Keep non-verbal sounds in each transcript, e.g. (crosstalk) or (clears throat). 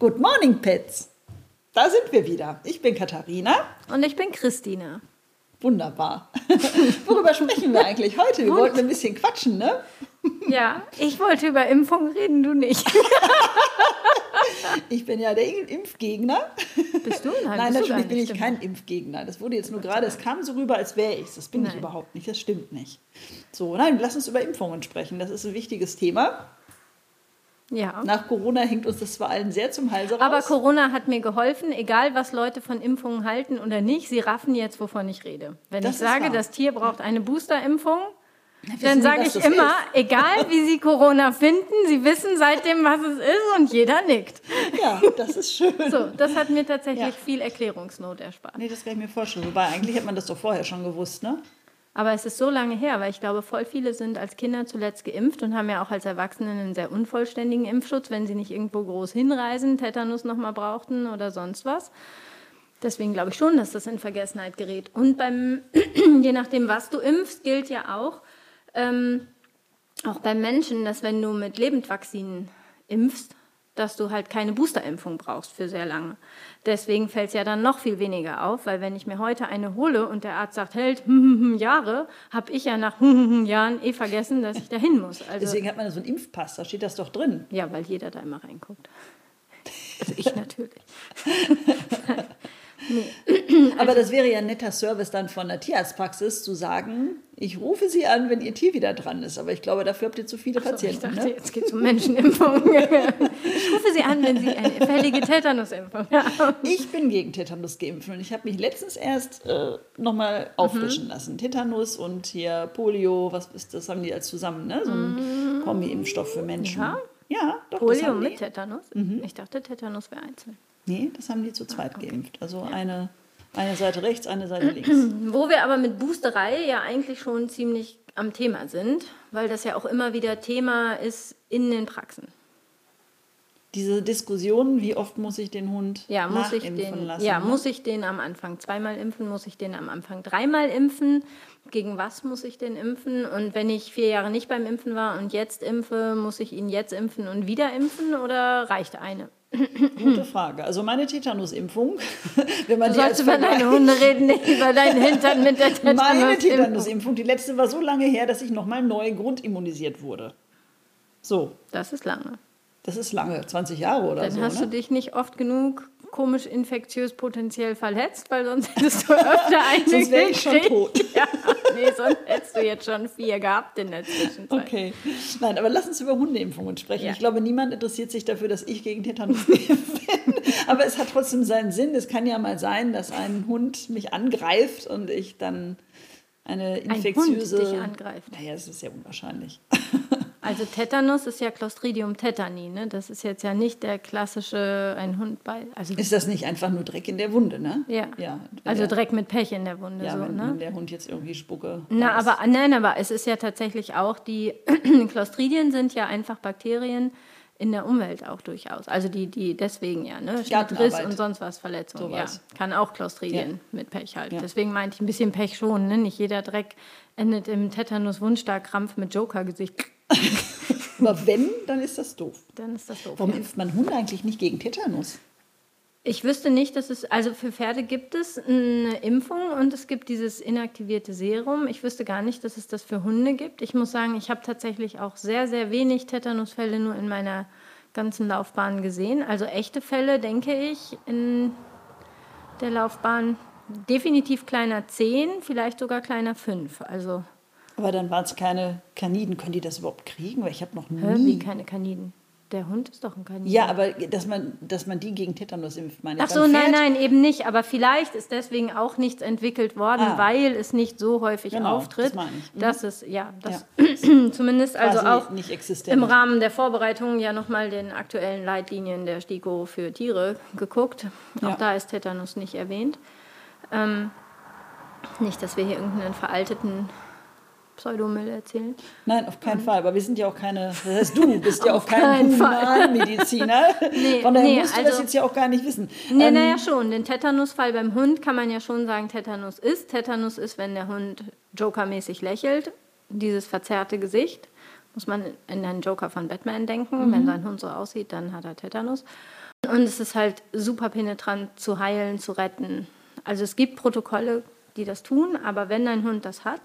Good morning, Pets. Da sind wir wieder. Ich bin Katharina. Und ich bin Christina. Wunderbar. (laughs) Worüber sprechen wir eigentlich heute? Wir wollten ein bisschen quatschen, ne? Ja, ich wollte über Impfung reden, du nicht. ich bin ja der Impfgegner. Bist du? Nein, Nein natürlich bin ich kein Impfgegner. Das wurde jetzt nur gerade, es kam so rüber, als wäre ich Das bin nein. ich überhaupt nicht. Das stimmt nicht. So, nein, lass uns über Impfungen sprechen. Das ist ein wichtiges Thema. Ja. Nach Corona hängt uns das zwar allen sehr zum Halse raus. Aber Corona hat mir geholfen, egal was Leute von Impfungen halten oder nicht, sie raffen jetzt, wovon ich rede. Wenn das ich sage, wahr. das Tier braucht eine Boosterimpfung, dann sage ich immer, ist. egal wie Sie Corona finden, Sie wissen seitdem, was es ist und jeder nickt. Ja, das ist schön. So, das hat mir tatsächlich ja. viel Erklärungsnot erspart. Nee, das kann ich mir vorstellen. Wobei, eigentlich hat man das doch vorher schon gewusst, ne? Aber es ist so lange her, weil ich glaube, voll viele sind als Kinder zuletzt geimpft und haben ja auch als Erwachsene einen sehr unvollständigen Impfschutz, wenn sie nicht irgendwo groß hinreisen, Tetanus nochmal brauchten oder sonst was. Deswegen glaube ich schon, dass das in Vergessenheit gerät. Und beim, (clears throat) je nachdem, was du impfst, gilt ja auch, ähm, auch beim Menschen, dass wenn du mit Lebendvaccinen impfst, dass du halt keine Boosterimpfung brauchst für sehr lange. Deswegen fällt es ja dann noch viel weniger auf, weil wenn ich mir heute eine hole und der Arzt sagt, hält hm, hm, hm, Jahre, habe ich ja nach Jahren eh vergessen, dass ich da hin muss. Also, Deswegen hat man so einen Impfpass, da steht das doch drin. Ja, weil jeder da immer reinguckt. Also ich (laughs) natürlich. (laughs) Nee. Aber das wäre ja ein netter Service dann von der Tierarztpraxis zu sagen, ich rufe Sie an, wenn Ihr Tier wieder dran ist. Aber ich glaube, dafür habt ihr zu viele so, Patienten. Ich dachte, ne? jetzt geht es um Menschenimpfung. (laughs) ich rufe Sie an, wenn Sie eine fällige Tetanusimpfung haben. Ich bin gegen Tetanus geimpft und ich habe mich letztens erst äh, nochmal auffrischen mhm. lassen. Tetanus und hier Polio, was ist das, haben die als zusammen, ne? So ein mhm. Kombi-Impfstoff für Menschen. Ja, ja doch. Polio mit Tetanus? Mhm. Ich dachte, Tetanus wäre einzeln. Nee, das haben die zu zweit ah, okay. geimpft. Also ja. eine, eine Seite rechts, eine Seite links. (clears throat) Wo wir aber mit Boosterei ja eigentlich schon ziemlich am Thema sind, weil das ja auch immer wieder Thema ist in den Praxen. Diese Diskussion, wie oft muss ich den Hund ja, muss ich den, lassen? Ja, muss ich den am Anfang zweimal impfen, muss ich den am Anfang dreimal impfen? Gegen was muss ich den impfen? Und wenn ich vier Jahre nicht beim Impfen war und jetzt impfe, muss ich ihn jetzt impfen und wieder impfen oder reicht eine? Gute Frage. Also meine Tetanusimpfung, (laughs) wenn man du sollst über deine Hunde reden, nicht über deinen Hintern mit der Tetanusimpfung. (laughs) Meine Tetanusimpfung, die letzte war so lange her, dass ich nochmal neu grundimmunisiert wurde. So. Das ist lange. Das ist lange, 20 Jahre oder Dann so. Dann hast ne? du dich nicht oft genug komisch infektiös potenziell verletzt, weil sonst hättest du öfter (laughs) eine Sonst wäre ich schon tot. (laughs) Ja, nee, sonst hättest du jetzt schon vier gehabt in der Zwischenzeit. Okay. Nein, aber lass uns über Hundeimpfungen sprechen. Ja. Ich glaube, niemand interessiert sich dafür, dass ich gegen Tetanus geimpft (laughs) bin. Aber es hat trotzdem seinen Sinn. Es kann ja mal sein, dass ein Hund mich angreift und ich dann eine infektiöse... Ein Hund dich angreift. Naja, das ist ja unwahrscheinlich. Also Tetanus ist ja Clostridium tetani, ne? Das ist jetzt ja nicht der klassische ein Hund bei. Also ist das nicht einfach nur Dreck in der Wunde, ne? Ja. ja also Dreck mit Pech in der Wunde, ja, so, wenn, ne? Wenn der Hund jetzt irgendwie Spucke. Na, aber nein, aber es ist ja tatsächlich auch die (clears throat) Clostridien sind ja einfach Bakterien in der Umwelt auch durchaus. Also die, die deswegen ja, ne? Schnittriss und sonst was Verletzungen. Ja, kann auch Clostridien ja. mit Pech halt. Ja. Deswegen meinte ich ein bisschen Pech schon, ne? Nicht jeder Dreck endet im Tetanus-Wundstarkrampf mit Joker-Gesicht. (laughs) Aber wenn, dann ist das doof. Dann ist das doof. Warum impft man Hunde eigentlich nicht gegen Tetanus? Ich wüsste nicht, dass es, also für Pferde gibt es eine Impfung und es gibt dieses inaktivierte Serum. Ich wüsste gar nicht, dass es das für Hunde gibt. Ich muss sagen, ich habe tatsächlich auch sehr, sehr wenig Tetanusfälle nur in meiner ganzen Laufbahn gesehen. Also echte Fälle, denke ich, in der Laufbahn definitiv kleiner 10, vielleicht sogar kleiner 5. Also aber dann waren es keine Kaniden. Können die das überhaupt kriegen? Weil ich habe noch nie... Wie keine Kaniden? Der Hund ist doch ein Kanin. Ja, aber dass man, dass man die gegen Tetanus impft, meine ich. Ach so, nein, nein, eben nicht. Aber vielleicht ist deswegen auch nichts entwickelt worden, ah. weil es nicht so häufig genau, auftritt. Das meine ich. Mhm. Das ist, ja, das ja. (clears throat) zumindest Quasi also auch im Rahmen der Vorbereitung ja nochmal den aktuellen Leitlinien der STIKO für Tiere geguckt. Auch ja. da ist Tetanus nicht erwähnt. Ähm, nicht, dass wir hier irgendeinen veralteten Pseudomüll erzählen. Nein, auf keinen Fall. Aber wir sind ja auch keine, das heißt, du bist ja auch kein Humanmediziner. (laughs) nee, Von daher nee, musst du also, das jetzt ja auch gar nicht wissen. Nee, ähm, naja, schon. Den Tetanusfall beim Hund kann man ja schon sagen, Tetanus ist. Tetanus ist, wenn der Hund jokermäßig lächelt. Dieses verzerrte Gesicht. Muss man in einen Joker von Batman denken. Mhm. Wenn sein Hund so aussieht, dann hat er Tetanus. Und es ist halt super penetrant zu heilen, zu retten. Also es gibt Protokolle, die das tun, aber wenn dein Hund das hat,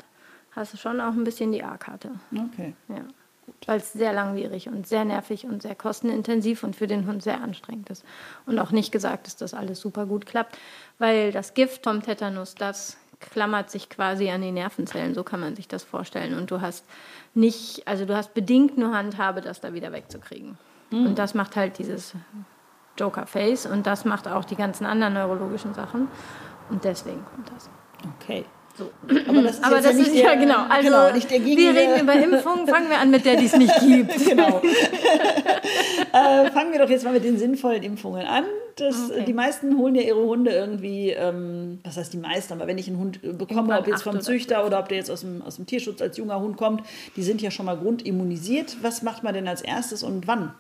hast du schon auch ein bisschen die A-Karte. Okay. Ja. Weil es sehr langwierig und sehr nervig und sehr kostenintensiv und für den Hund sehr anstrengend ist. Und auch nicht gesagt ist, dass alles super gut klappt, weil das Gift vom Tetanus, das klammert sich quasi an die Nervenzellen, so kann man sich das vorstellen. Und du hast nicht, also du hast bedingt nur Handhabe, das da wieder wegzukriegen. Mhm. Und das macht halt dieses Joker-Face und das macht auch die ganzen anderen neurologischen Sachen. Und deswegen kommt das. Okay. So. Aber das ist, Aber das ist ja, genau. Also, genau, wir reden über Impfungen, fangen wir an mit der, die es nicht (laughs) gibt. genau. (laughs) äh, fangen wir doch jetzt mal mit den sinnvollen Impfungen an. Das, okay. Die meisten holen ja ihre Hunde irgendwie, ähm, was heißt die meisten, aber wenn ich einen Hund bekomme, Irgendwann ob jetzt vom Züchter oder, oder ob der jetzt aus dem, aus dem Tierschutz als junger Hund kommt, die sind ja schon mal grundimmunisiert. Was macht man denn als erstes und wann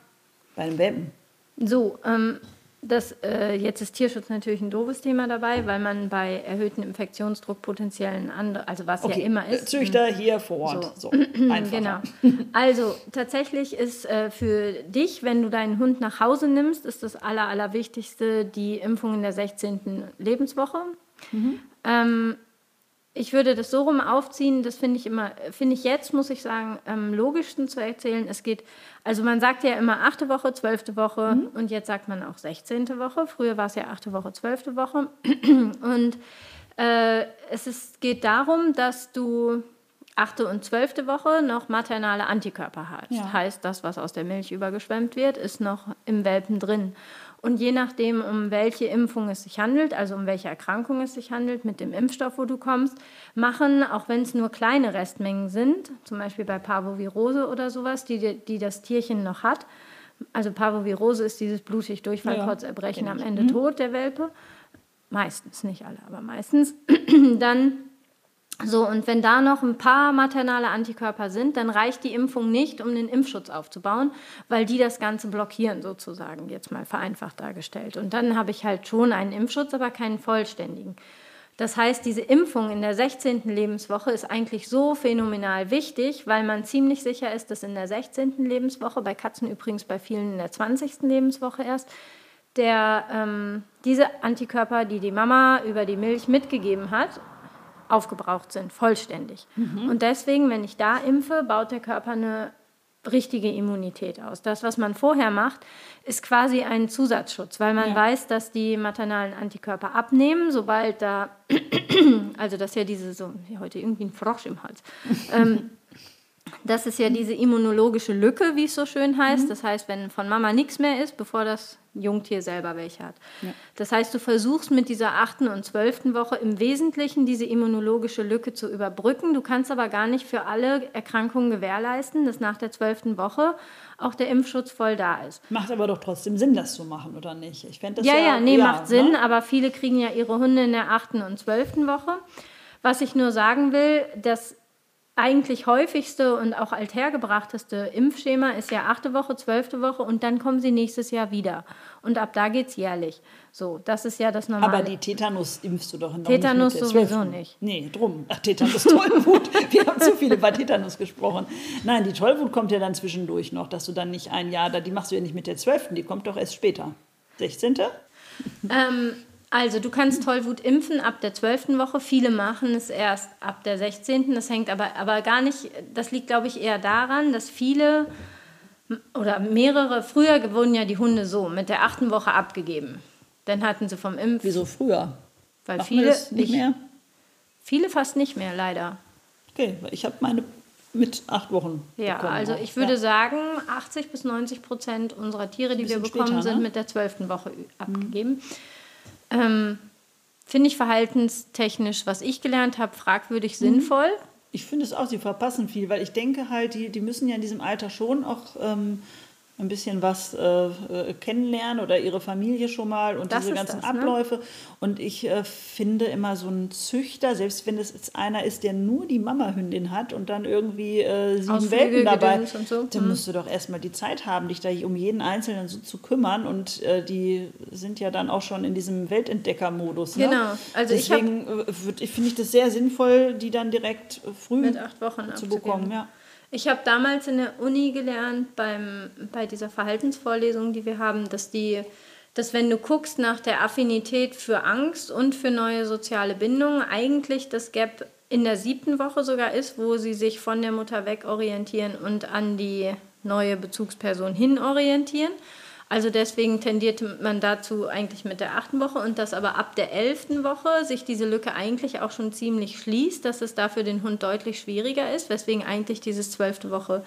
bei einem Welpen? So, ähm, das, äh, jetzt ist Tierschutz natürlich ein doofes Thema dabei, weil man bei erhöhtem Infektionsdruck potenziellen andere, also was okay. ja immer ist. Züchter hier vor Ort. So. so (clears throat) genau. Also tatsächlich ist äh, für dich, wenn du deinen Hund nach Hause nimmst, ist das Aller, Allerwichtigste die Impfung in der 16. Lebenswoche. Mhm. Ähm, ich würde das so rum aufziehen, das finde ich immer, finde ich jetzt, muss ich sagen, am logischsten zu erzählen. Es geht, also man sagt ja immer achte Woche, zwölfte Woche mhm. und jetzt sagt man auch sechzehnte Woche. Früher war es ja achte Woche, zwölfte Woche. (clears throat) Und äh, es ist, geht darum, dass du achte und zwölfte Woche noch maternale Antikörper hast. Ja. Heißt, das, was aus der Milch übergeschwemmt wird, ist noch im Welpen drin. Und je nachdem, um welche Impfung es sich handelt, also um welche Erkrankung es sich handelt, mit dem Impfstoff, wo du kommst, machen, auch wenn es nur kleine Restmengen sind, zum Beispiel bei Parvovirose oder sowas, die, die das Tierchen noch hat. Also Parvovirose ist dieses blutig Durchfallkotzerbrechen ja, am Ende mhm. tot der Welpe. Meistens, nicht alle, aber meistens. (clears throat) Dann so, und wenn da noch ein paar maternale Antikörper sind, dann reicht die Impfung nicht, um den Impfschutz aufzubauen, weil die das Ganze blockieren, sozusagen, jetzt mal vereinfacht dargestellt. Und dann habe ich halt schon einen Impfschutz, aber keinen vollständigen. Das heißt, diese Impfung in der 16. Lebenswoche ist eigentlich so phänomenal wichtig, weil man ziemlich sicher ist, dass in der 16. Lebenswoche, bei Katzen übrigens bei vielen in der 20. Lebenswoche erst, der, ähm, diese Antikörper, die die Mama über die Milch mitgegeben hat, aufgebraucht sind, vollständig. Mhm. Und deswegen, wenn ich da impfe, baut der Körper eine richtige Immunität aus. Das, was man vorher macht, ist quasi ein Zusatzschutz, weil man ja. weiß, dass die maternalen Antikörper abnehmen, sobald da, (clears throat) also das ist ja diese, so, heute irgendwie ein Frosch im Hals. ähm, (laughs) das ist ja diese immunologische Lücke, wie es so schön heißt. Mhm. Das heißt, wenn von Mama nichts mehr ist, bevor das Jungtier selber welche hat. Ja. Das heißt, du versuchst mit dieser achten und zwölften Woche im Wesentlichen diese immunologische Lücke zu überbrücken. Du kannst aber gar nicht für alle Erkrankungen gewährleisten, dass nach der zwölften Woche auch der Impfschutz voll da ist. Macht aber doch trotzdem Sinn, das zu machen, oder nicht? Ich das ja, ja, ja, nee, ja, macht Sinn, ne? aber viele kriegen ja ihre Hunde in der achten und zwölften Woche. Was ich nur sagen will, dass eigentlich häufigste und auch althergebrachteste Impfschema ist ja achte Woche, zwölfte Woche und dann kommen sie nächstes Jahr wieder. Und ab da geht es jährlich. So, das ist ja das Normale. Aber die Tetanus impfst du doch noch Tetanus nicht sowieso nicht. Nee, drum. Ach, Tetanus, Tollwut. (laughs) Wir haben zu viele bei Tetanus gesprochen. Nein, die Tollwut kommt ja dann zwischendurch noch, dass du dann nicht ein Jahr, die machst du ja nicht mit der zwölften, die kommt doch erst später. 16. Ähm, also du kannst Tollwut impfen ab der 12. Woche. Viele machen es erst ab der 16. Das hängt aber, aber gar nicht, das liegt glaube ich eher daran, dass viele oder mehrere, früher wurden ja die Hunde so mit der achten Woche abgegeben. Dann hatten sie vom Impf. Wieso früher? Weil Machen viele nicht mehr. Viele fast nicht mehr, leider. Okay, ich habe meine mit acht Wochen. Ja, also auch. ich würde ja. sagen, 80 bis 90 Prozent unserer Tiere, die wir bekommen, später, ne? sind mit der zwölften Woche abgegeben. Mhm. Ähm, Finde ich verhaltenstechnisch, was ich gelernt habe, fragwürdig mhm. sinnvoll. Ich finde es auch, sie verpassen viel, weil ich denke halt, die, die müssen ja in diesem Alter schon auch ähm, ein bisschen was äh, äh, kennenlernen oder ihre Familie schon mal und das diese ganzen das, ne? Abläufe. Und ich äh, finde immer so ein Züchter, selbst wenn es jetzt einer ist, der nur die Mama-Hündin hat und dann irgendwie äh, sieben Ausflüge, Welpen dabei, so. dann hm. musst du doch erstmal die Zeit haben, dich da um jeden Einzelnen so zu kümmern. Und äh, die sind ja dann auch schon in diesem Weltentdecker-Modus. Ne? Genau. Also Deswegen ich finde ich das sehr sinnvoll, die dann direkt früh zu bekommen. Ja. Ich habe damals in der Uni gelernt, beim, bei dieser Verhaltensvorlesung, die wir haben, dass die dass wenn du guckst nach der Affinität für Angst und für neue soziale Bindungen, eigentlich das Gap in der siebten Woche sogar ist, wo sie sich von der Mutter wegorientieren und an die neue Bezugsperson hin orientieren. Also deswegen tendiert man dazu eigentlich mit der achten Woche und dass aber ab der elften Woche sich diese Lücke eigentlich auch schon ziemlich schließt, dass es da für den Hund deutlich schwieriger ist, weswegen eigentlich dieses zwölfte Woche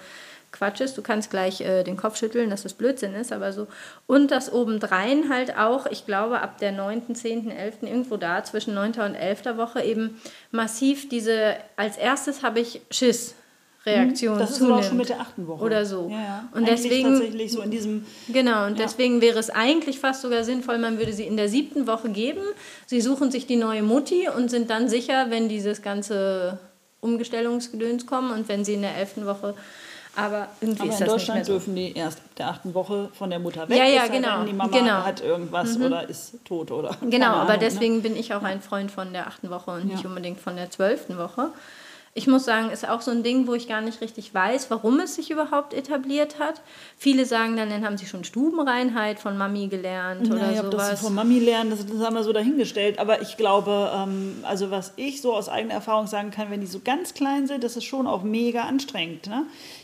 Quatsch ist. Du kannst gleich äh, den Kopf schütteln, dass das Blödsinn ist, aber so. Und das obendrein halt auch, ich glaube, ab der 9., 10., 11., irgendwo da, zwischen 9. und 11. Woche eben massiv diese, als erstes habe ich Schiss. Reaktion das ist zunimmt. auch schon mit der achten Woche. Oder so. Ja, ja. Und eigentlich deswegen, tatsächlich so in diesem... Genau, und ja. deswegen wäre es eigentlich fast sogar sinnvoll, man würde sie in der siebten Woche geben. Sie suchen sich die neue Mutti und sind dann sicher, wenn dieses ganze Umgestellungsgedöns kommen und wenn sie in der elften Woche aber irgendwie aber ist in das Deutschland nicht mehr so. dürfen die erst ab der achten Woche von der Mutter weg. Ja, ja, genau, Die Mama genau. hat irgendwas Mhm. oder ist tot oder. Genau, aber Ahnung, ne? deswegen bin ich auch ein Freund von der achten Woche und nicht Ja. unbedingt von der zwölften Woche. Ich muss sagen, ist auch so ein Ding, wo ich gar nicht richtig weiß, warum es sich überhaupt etabliert hat. Viele sagen dann, dann haben sie schon Stubenreinheit von Mami gelernt oder Ja, ich habe das sowas. von Mami lernen, das, das haben wir so dahingestellt. Aber ich glaube, ähm, also was ich so aus eigener Erfahrung sagen kann, wenn die so ganz klein sind, das ist schon auch mega anstrengend. Ne?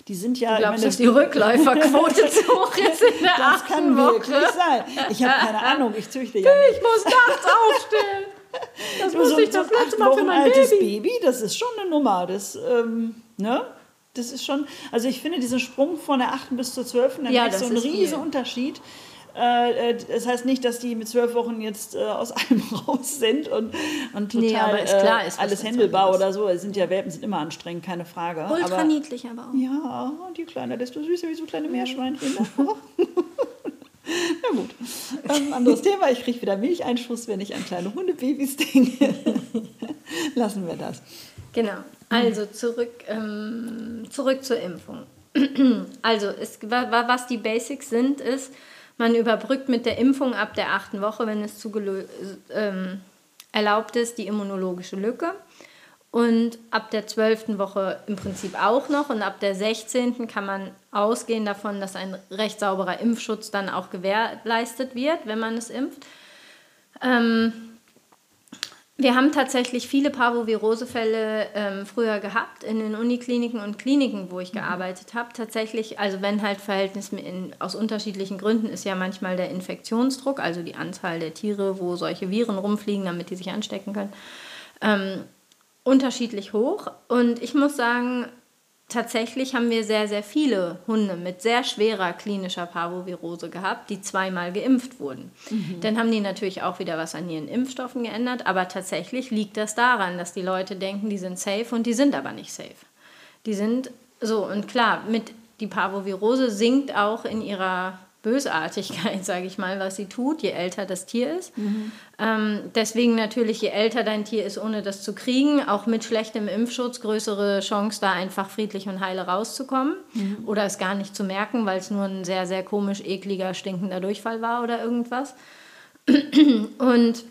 Die sind ja. Du glaubst, ich dass die Rückläuferquote (laughs) zu hoch ist in der das kann Woche? wirklich sein. Ich habe keine (laughs) Ahnung, ich züchte ja nicht. Ich muss nachts aufstehen. (laughs) Das Du, musste so, ich so das ein letzte Mal für Wochen mein altes Baby. Baby. das ist schon eine Nummer. Das, ähm, ne? Das ist schon, also ich finde diesen Sprung von der 8. bis zur 12. dann Ja, ist so ein riesen viel. Unterschied. Äh, äh, Das heißt nicht, dass die mit zwölf Wochen jetzt äh, aus (laughs) allem raus sind und, und total Nee, aber ist klar, ist alles händelbar oder so. Es sind ja Welpen, sind immer anstrengend, keine Frage. Ultra aber, niedlich aber auch. ja, und je kleiner, desto süßer wie so kleine Meerschweinchen. (laughs) Na gut. Ähm, anderes Thema. Ich kriege wieder Milcheinschuss, wenn ich an kleine Hundebabys denke. (laughs) Lassen wir das. Genau. Also zurück, ähm, zurück zur Impfung. (clears throat) Also es, wa- wa- was die Basics sind, ist, man überbrückt mit der Impfung ab der achten Woche, wenn es ähm, erlaubt ist, die immunologische Lücke. Und ab der zwölften Woche im Prinzip auch noch. Und ab der 16. kann man ausgehen davon, dass ein recht sauberer Impfschutz dann auch gewährleistet wird, wenn man es impft. Ähm, wir haben tatsächlich viele Parvovirose-Fälle ähm, früher gehabt in den Unikliniken und Kliniken, wo ich gearbeitet habe. Tatsächlich, also wenn halt Verhältnis in, aus unterschiedlichen Gründen ist ja manchmal der Infektionsdruck, also die Anzahl der Tiere, wo solche Viren rumfliegen, damit die sich anstecken können, ähm, unterschiedlich hoch. Und ich muss sagen, tatsächlich haben wir sehr, sehr viele Hunde mit sehr schwerer klinischer Parvovirose gehabt, die zweimal geimpft wurden. Dann haben die natürlich auch wieder was an ihren Impfstoffen geändert, aber tatsächlich liegt das daran, dass die Leute denken, die sind safe und die sind aber nicht safe. Die sind so, und klar, mit die Parvovirose sinkt auch in ihrer Bösartigkeit, (laughs) sage ich mal, was sie tut, je älter das Tier ist. Ähm, deswegen natürlich, je älter dein Tier ist, ohne das zu kriegen, auch mit schlechtem Impfschutz, größere Chance, da einfach friedlich und heile rauszukommen oder es gar nicht zu merken, weil es nur ein sehr, sehr komisch, ekliger, stinkender Durchfall war oder irgendwas. (clears throat) Und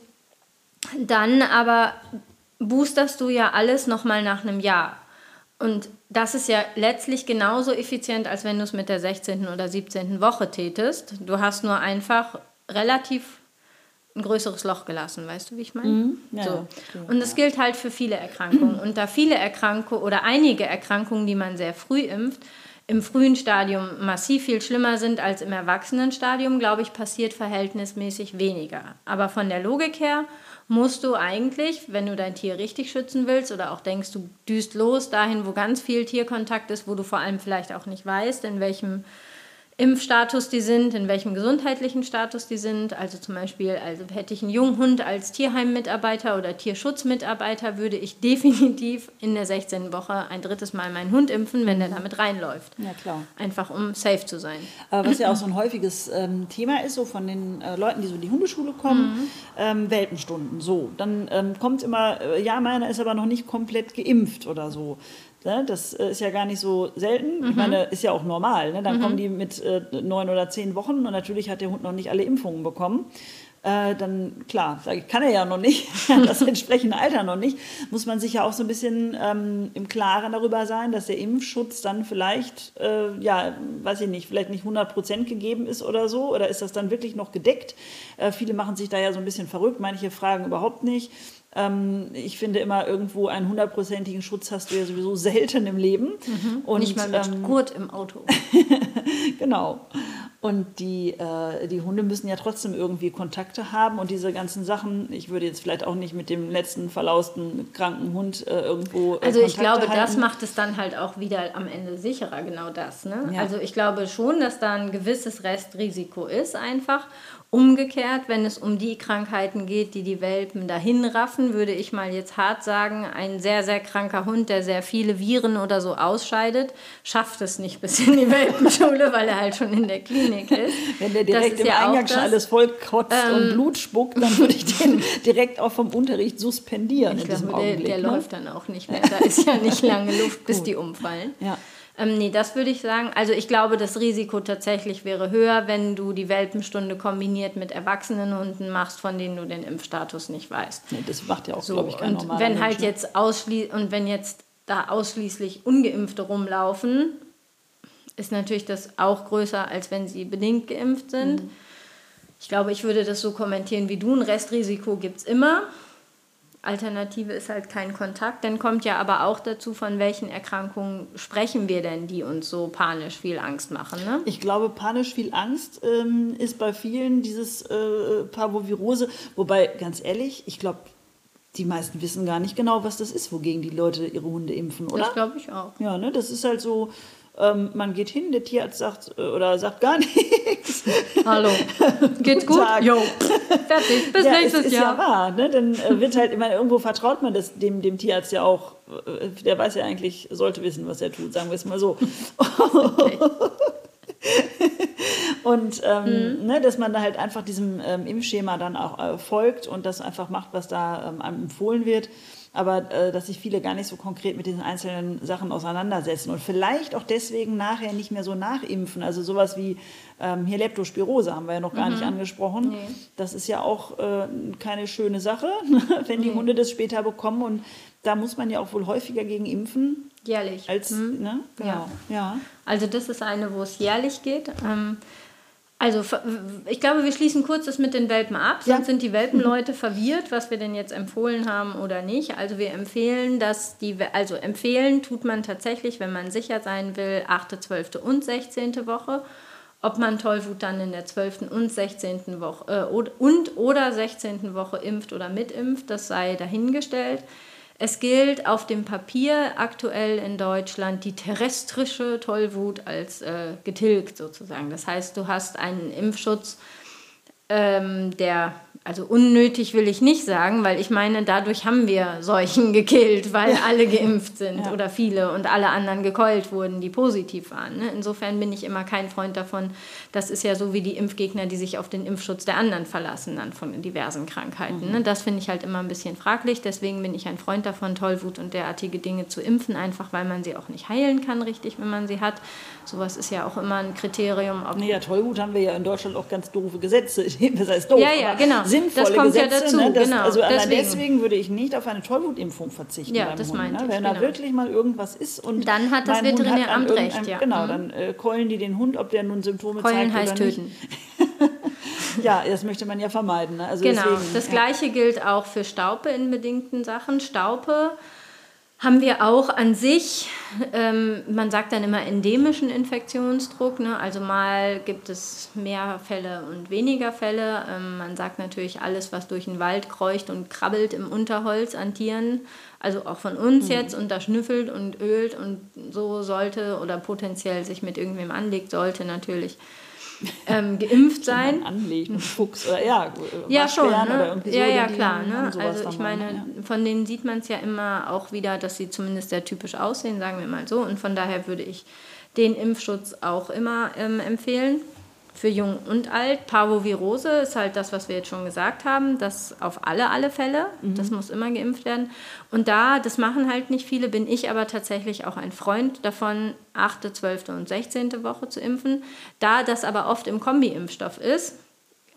dann aber boosterst du ja alles nochmal nach einem Jahr. Und das ist ja letztlich genauso effizient, als wenn du es mit der 16. oder 17. Woche tätest. Du hast nur einfach relativ ein größeres Loch gelassen, weißt du, wie ich meine? Ja, so. ja, ja, Und das gilt halt für viele Erkrankungen. Und da viele Erkrankungen oder einige Erkrankungen, die man sehr früh impft, im frühen Stadium massiv viel schlimmer sind als im Erwachsenenstadium, glaube ich, passiert verhältnismäßig weniger. Aber von der Logik her musst du eigentlich, wenn du dein Tier richtig schützen willst oder auch denkst, du düst los dahin, wo ganz viel Tierkontakt ist, wo du vor allem vielleicht auch nicht weißt, in welchem Impfstatus die sind, in welchem gesundheitlichen Status die sind. Also zum Beispiel, also hätte ich einen jungen Hund als Tierheimmitarbeiter oder Tierschutzmitarbeiter, würde ich (laughs) definitiv in der 16. Woche ein drittes Mal meinen Hund impfen, wenn der damit reinläuft. Ja, klar. Einfach um safe zu sein. Aber was ja auch (clears throat) so ein häufiges ähm, Thema ist, so von den äh, Leuten, die so in die Hundeschule kommen, ähm, Welpenstunden. So, dann ähm, kommt immer, äh, ja, meiner ist aber noch nicht komplett geimpft oder so. Ne? Das äh, ist ja gar nicht so selten. Mhm. Ich meine, ist ja auch normal. Ne? Dann mhm. kommen die mit äh, neun oder zehn Wochen und natürlich hat der Hund noch nicht alle Impfungen bekommen. Äh, dann klar, kann er ja noch nicht, (laughs) das (laughs) entsprechende Alter noch nicht, muss man sich ja auch so ein bisschen ähm, im Klaren darüber sein, dass der Impfschutz dann vielleicht, äh, ja, weiß ich nicht, vielleicht nicht 100 Prozent gegeben ist oder so, oder ist das dann wirklich noch gedeckt? Äh, viele machen sich da ja so ein bisschen verrückt, manche fragen überhaupt nicht. Ähm, ich finde immer, irgendwo einen hundertprozentigen Schutz hast du ja sowieso selten im Leben. Mhm. Und, Nicht mal mit ähm, Gurt im Auto. (laughs) genau. Und die, äh, die Hunde müssen ja trotzdem irgendwie Kontakte haben und diese ganzen Sachen, ich würde jetzt vielleicht auch nicht mit dem letzten verlausten kranken Hund äh, irgendwo. Äh, also ich glaube, halten. das macht es dann halt auch wieder am Ende sicherer, genau das. Ne? Ja. Also ich glaube schon, dass da ein gewisses Restrisiko ist einfach. Umgekehrt, wenn es um die Krankheiten geht, die die Welpen dahin raffen, würde ich mal jetzt hart sagen, ein sehr, sehr kranker Hund, der sehr viele Viren oder so ausscheidet, schafft es nicht bis in die (laughs) Welpenschule, weil er halt schon in der Klinik ist. Wenn der direkt im ja Eingang schon alles voll kotzt ähm, und Blut spuckt, dann würde ich den (laughs) direkt auch vom Unterricht suspendieren. Ich glaube, der, der ne? läuft dann auch nicht mehr. Da ist ja nicht (laughs) lange Luft, bis die umfallen. Ja. Ähm, nee, das würde ich sagen. Also ich glaube, das Risiko tatsächlich wäre höher, wenn du die Welpenstunde kombiniert mit erwachsenen Hunden machst, von denen du den Impfstatus nicht weißt. Nee, das macht ja auch, so, glaube ich, kein und wenn halt ne? jetzt ausschli und wenn jetzt da ausschließlich Ungeimpfte rumlaufen, ist natürlich das auch größer, als wenn sie bedingt geimpft sind. Mhm. Ich glaube, ich würde das so kommentieren wie du. Ein Restrisiko gibt es immer. Alternative ist halt kein Kontakt. Dann kommt ja aber auch dazu, von welchen Erkrankungen sprechen wir denn, die uns so panisch viel Angst machen. Ne? Ich glaube, panisch viel Angst ähm, ist bei vielen dieses äh, Parvovirose. Wobei, ganz ehrlich, ich glaube, die meisten wissen gar nicht genau, was das ist, wogegen die Leute ihre Hunde impfen, oder? Das glaube ich auch. Ja, ne? das ist halt so ähm, man geht hin, der Tierarzt sagt äh, oder sagt gar (laughs) nichts. Hallo, geht's gut? Tag. Jo, fertig, bis ja, nächstes ist, Jahr. Ist ja wahr, ne? Dann äh, wird halt, meine, irgendwo vertraut man das dem, dem Tierarzt ja auch. Äh, der weiß ja eigentlich, sollte wissen, was er tut, sagen wir es mal so. Okay. (laughs) und ähm, mhm. ne, dass man da halt einfach diesem ähm, Impfschema dann auch äh, folgt und das einfach macht, was da ähm, einem empfohlen wird aber äh, dass sich viele gar nicht so konkret mit diesen einzelnen Sachen auseinandersetzen und vielleicht auch deswegen nachher nicht mehr so nachimpfen. Also sowas wie ähm, hier Leptospirose haben wir ja noch gar mhm. nicht angesprochen. Nee. Das ist ja auch äh, keine schöne Sache, (laughs) wenn die nee. Hunde das später bekommen und da muss man ja auch wohl häufiger gegen impfen. Jährlich. Als, mhm. ne? Genau. Ja. ja. Also das ist eine, wo es jährlich geht. Ähm, also ich glaube, wir schließen kurz das mit den Welpen ab, sonst ja. sind die Welpenleute mhm. verwirrt, was wir denn jetzt empfohlen haben oder nicht. Also wir empfehlen, dass die, also empfehlen tut man tatsächlich, wenn man sicher sein will, 8., 12. und 16. Woche. Ob man Tollwut dann in der 12. und 16. Woche äh, und oder 16. Woche impft oder mitimpft, das sei dahingestellt. Es gilt auf dem Papier aktuell in Deutschland die terrestrische Tollwut als äh, getilgt sozusagen. Das heißt, du hast einen Impfschutz, ähm, der also unnötig will ich nicht sagen, weil ich meine, dadurch haben wir Seuchen gekillt, weil ja. alle geimpft sind ja. oder viele und alle anderen gekeult wurden, die positiv waren. Ne? Insofern bin ich immer kein Freund davon. Das ist ja so wie die Impfgegner, die sich auf den Impfschutz der anderen verlassen, dann von diversen Krankheiten. Ne? Mhm. Ne? Das finde ich halt immer ein bisschen fraglich. Deswegen bin ich ein Freund davon, Tollwut und derartige Dinge zu impfen, einfach weil man sie auch nicht heilen kann, richtig, wenn man sie hat. Sowas ist ja auch immer ein Kriterium. Ob nee, ja, Tollwut haben wir ja in Deutschland auch ganz doofe Gesetze. (laughs) Das heißt doof, ja, ja, genau sinnvolle das kommt Gesetze. Ja dazu, ne? das, genau. Also deswegen. deswegen würde ich nicht auf eine Tollwutimpfung verzichten. Ja, das meinte ne? ich. Wenn genau. da wirklich mal irgendwas ist und dann hat das Veterinäramt recht, ja. Genau, mhm. dann äh, keulen die den Hund, ob der nun Symptome Keulen zeigt heißt oder töten. (laughs) ja, das möchte man ja vermeiden. Ne? Also genau. Deswegen, das Gleiche gilt auch für Staupe in bedingten Sachen. Staupe haben wir auch an sich, ähm, man sagt dann immer endemischen Infektionsdruck, ne? also mal gibt es mehr Fälle und weniger Fälle. Ähm, man sagt natürlich alles, was durch den Wald kreucht und krabbelt im Unterholz an Tieren, also auch von uns mhm. jetzt und da schnüffelt und ölt und so sollte oder potenziell sich mit irgendwem anlegt, sollte natürlich ähm, geimpft sein. Anlegt, ein Fuchs oder ja, ja schon, ne? so, ja, ja, klar. Ne? Also ich meine, ja. von denen sieht man es ja immer auch wieder, dass sie zumindest sehr typisch aussehen, sagen wir mal so. Und von daher würde ich den Impfschutz auch immer ähm, empfehlen. Für jung und alt. Parvovirose ist halt das, was wir jetzt schon gesagt haben, das auf alle, alle Fälle. Mhm. Das muss immer geimpft werden. Und da, das machen halt nicht viele, bin ich aber tatsächlich auch ein Freund davon, 8., 12. und 16. Woche zu impfen. Da das aber oft im Kombi-Impfstoff ist,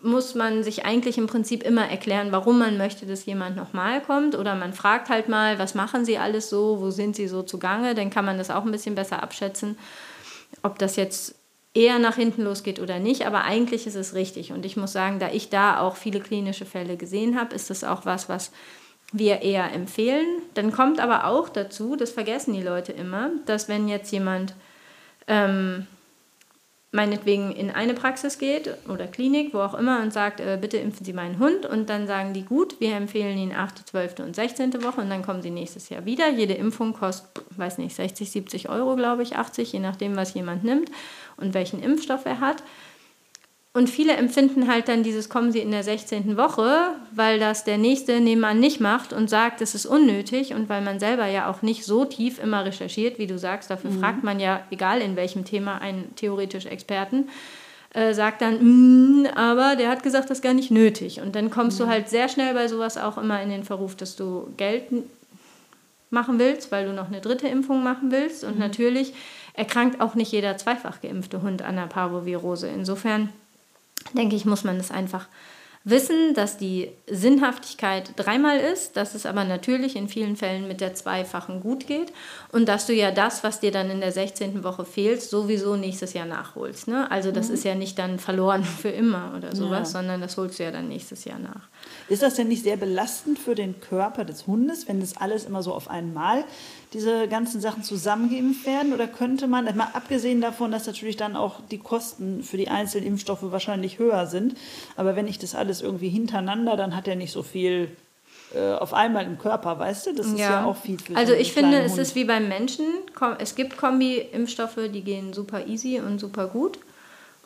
muss man sich eigentlich im Prinzip immer erklären, warum man möchte, dass jemand nochmal kommt. Oder man fragt halt mal, was machen sie alles so, wo sind sie so zugange, dann kann man das auch ein bisschen besser abschätzen, ob das jetzt eher nach hinten losgeht oder nicht, aber eigentlich ist es richtig. Und ich muss sagen, da ich da auch viele klinische Fälle gesehen habe, ist das auch was, was wir eher empfehlen. Dann kommt aber auch dazu, das vergessen die Leute immer, dass wenn jetzt jemand ähm, meinetwegen in eine Praxis geht oder Klinik, wo auch immer, und sagt, äh, bitte impfen Sie meinen Hund. Und dann sagen die, gut, wir empfehlen Ihnen 8., 12. und 16. Woche und dann kommen Sie nächstes Jahr wieder. Jede Impfung kostet, weiß nicht, 60, 70 Euro, glaube ich, 80, je nachdem, was jemand nimmt und welchen Impfstoff er hat. Und viele empfinden halt dann dieses kommen sie in der 16. Woche, weil das der nächste nebenan nicht macht und sagt, es ist unnötig und weil man selber ja auch nicht so tief immer recherchiert, wie du sagst, dafür mhm. fragt man ja, egal in welchem Thema, einen theoretisch Experten, äh, sagt dann, mm, aber der hat gesagt, das ist gar nicht nötig. Und dann kommst mhm. du halt sehr schnell bei sowas auch immer in den Verruf, dass du Geld machen willst, weil du noch eine dritte Impfung machen willst. Und mhm. natürlich erkrankt auch nicht jeder zweifach geimpfte Hund an der Parvovirose. Insofern denke ich, muss man das einfach wissen, dass die Sinnhaftigkeit dreimal ist, dass es aber natürlich in vielen Fällen mit der zweifachen gut geht und dass du ja das, was dir dann in der 16. Woche fehlt, sowieso nächstes Jahr nachholst. Ne? Also das mhm. ist ja nicht dann verloren (laughs) für immer oder sowas, ja. sondern das holst du ja dann nächstes Jahr nach. Ist das denn nicht sehr belastend für den Körper des Hundes, wenn das alles immer so auf einmal diese ganzen Sachen zusammengeimpft werden? Oder könnte man, mal abgesehen davon, dass natürlich dann auch die Kosten für die einzelnen Impfstoffe wahrscheinlich höher sind, aber wenn ich das alles irgendwie hintereinander, dann hat er nicht so viel äh, auf einmal im Körper, weißt du? Das ist ja, ja auch viel für Also so ich finde, es ist wie beim Menschen. Es gibt Kombi-Impfstoffe, die gehen super easy und super gut.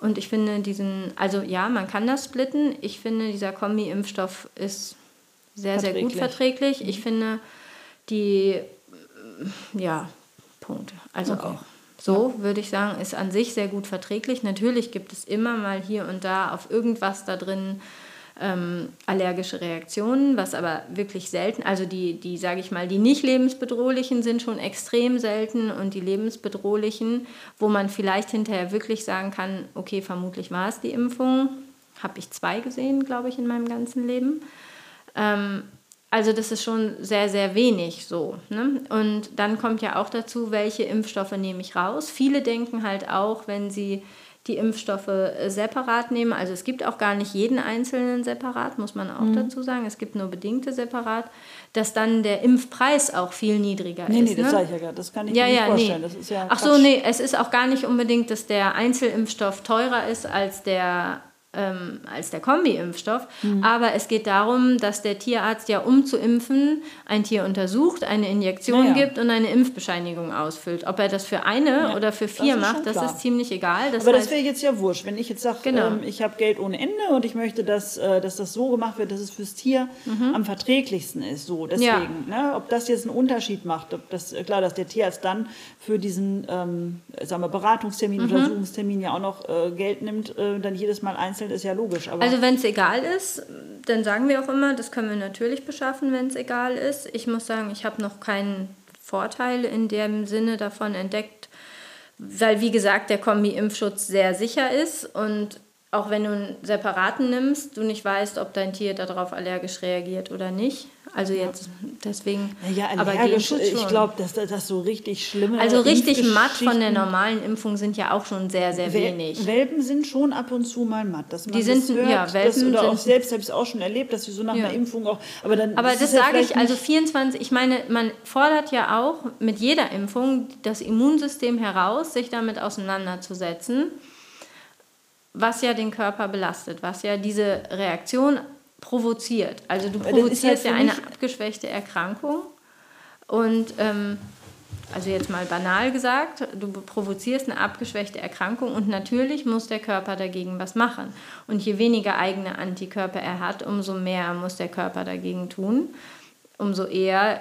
Und ich finde diesen, also ja, man kann das splitten. Ich finde, dieser Kombi-Impfstoff ist sehr, sehr gut verträglich. Ich mhm. finde die ja, Punkt. Also okay. auch so würde ich sagen, ist an sich sehr gut verträglich. Natürlich gibt es immer mal hier und da auf irgendwas da drin ähm, allergische Reaktionen, was aber wirklich selten, also die, die sage ich mal, die nicht lebensbedrohlichen sind schon extrem selten und die lebensbedrohlichen, wo man vielleicht hinterher wirklich sagen kann, okay, vermutlich war es die Impfung, habe ich zwei gesehen, glaube ich, in meinem ganzen Leben. Ähm, also das ist schon sehr, sehr wenig so. Ne? Und dann kommt ja auch dazu, welche Impfstoffe nehme ich raus. Viele denken halt auch, wenn sie die Impfstoffe äh, separat nehmen, also es gibt auch gar nicht jeden einzelnen separat, muss man auch mhm. dazu sagen, es gibt nur bedingte separat, dass dann der Impfpreis auch viel niedriger nee, ist. Nee, nee, das ne? sage ich ja gar das kann ich ja, mir nicht ja, vorstellen. Nee. Das ist ja Ach so, nee, es ist auch gar nicht unbedingt, dass der Einzelimpfstoff teurer ist als der ähm, als der Kombi-Impfstoff. Mhm. Aber es geht darum, dass der Tierarzt ja, um zu impfen, ein Tier untersucht, eine Injektion ja, ja. gibt und eine Impfbescheinigung ausfüllt. Ob er das für eine ja, oder für vier das macht, das ist ziemlich egal. Das Aber heißt, das wäre jetzt ja wurscht. Wenn ich jetzt sage, genau. ähm, ich habe Geld ohne Ende und ich möchte, dass, äh, dass das so gemacht wird, dass es fürs Tier mhm. am verträglichsten ist. So, deswegen, ne, ob das jetzt einen Unterschied macht, ob das, äh, klar, dass der Tierarzt dann für diesen ähm, sagen wir, Beratungstermin, mhm. Untersuchungstermin ja auch noch äh, Geld nimmt, äh, dann jedes Mal einzeln einzeln ist ja logisch. also wenn es egal ist, dann sagen wir auch immer, das können wir natürlich beschaffen, wenn es egal ist. Ich muss sagen, ich habe noch keinen Vorteil in dem Sinne davon entdeckt, weil wie gesagt der Kombi-Impfschutz sehr sicher ist und auch wenn du einen separaten nimmst, du nicht weißt, ob dein Tier darauf allergisch reagiert oder nicht. Also jetzt deswegen. Ja, aber ich glaube, dass das so richtig schlimme. Also richtig matt von der normalen Impfung sind ja auch schon sehr, sehr wenig. Welpen sind schon ab und zu mal matt. Dass man die sind, hört, ja, Welpen das, oder auch selbst habe ich es auch schon erlebt, dass sie so nach ja. einer Impfung auch. Aber, dann aber das sage ich, also 24, ich meine, man fordert ja auch mit jeder Impfung das Immunsystem heraus, sich damit auseinanderzusetzen, was ja den Körper belastet, was ja diese Reaktion provoziert. Also du provozierst ja eine abgeschwächte Erkrankung und ähm, also jetzt mal banal gesagt, du provozierst eine abgeschwächte Erkrankung und natürlich muss der Körper dagegen was machen. Und je weniger eigene Antikörper er hat, umso mehr muss der Körper dagegen tun, umso eher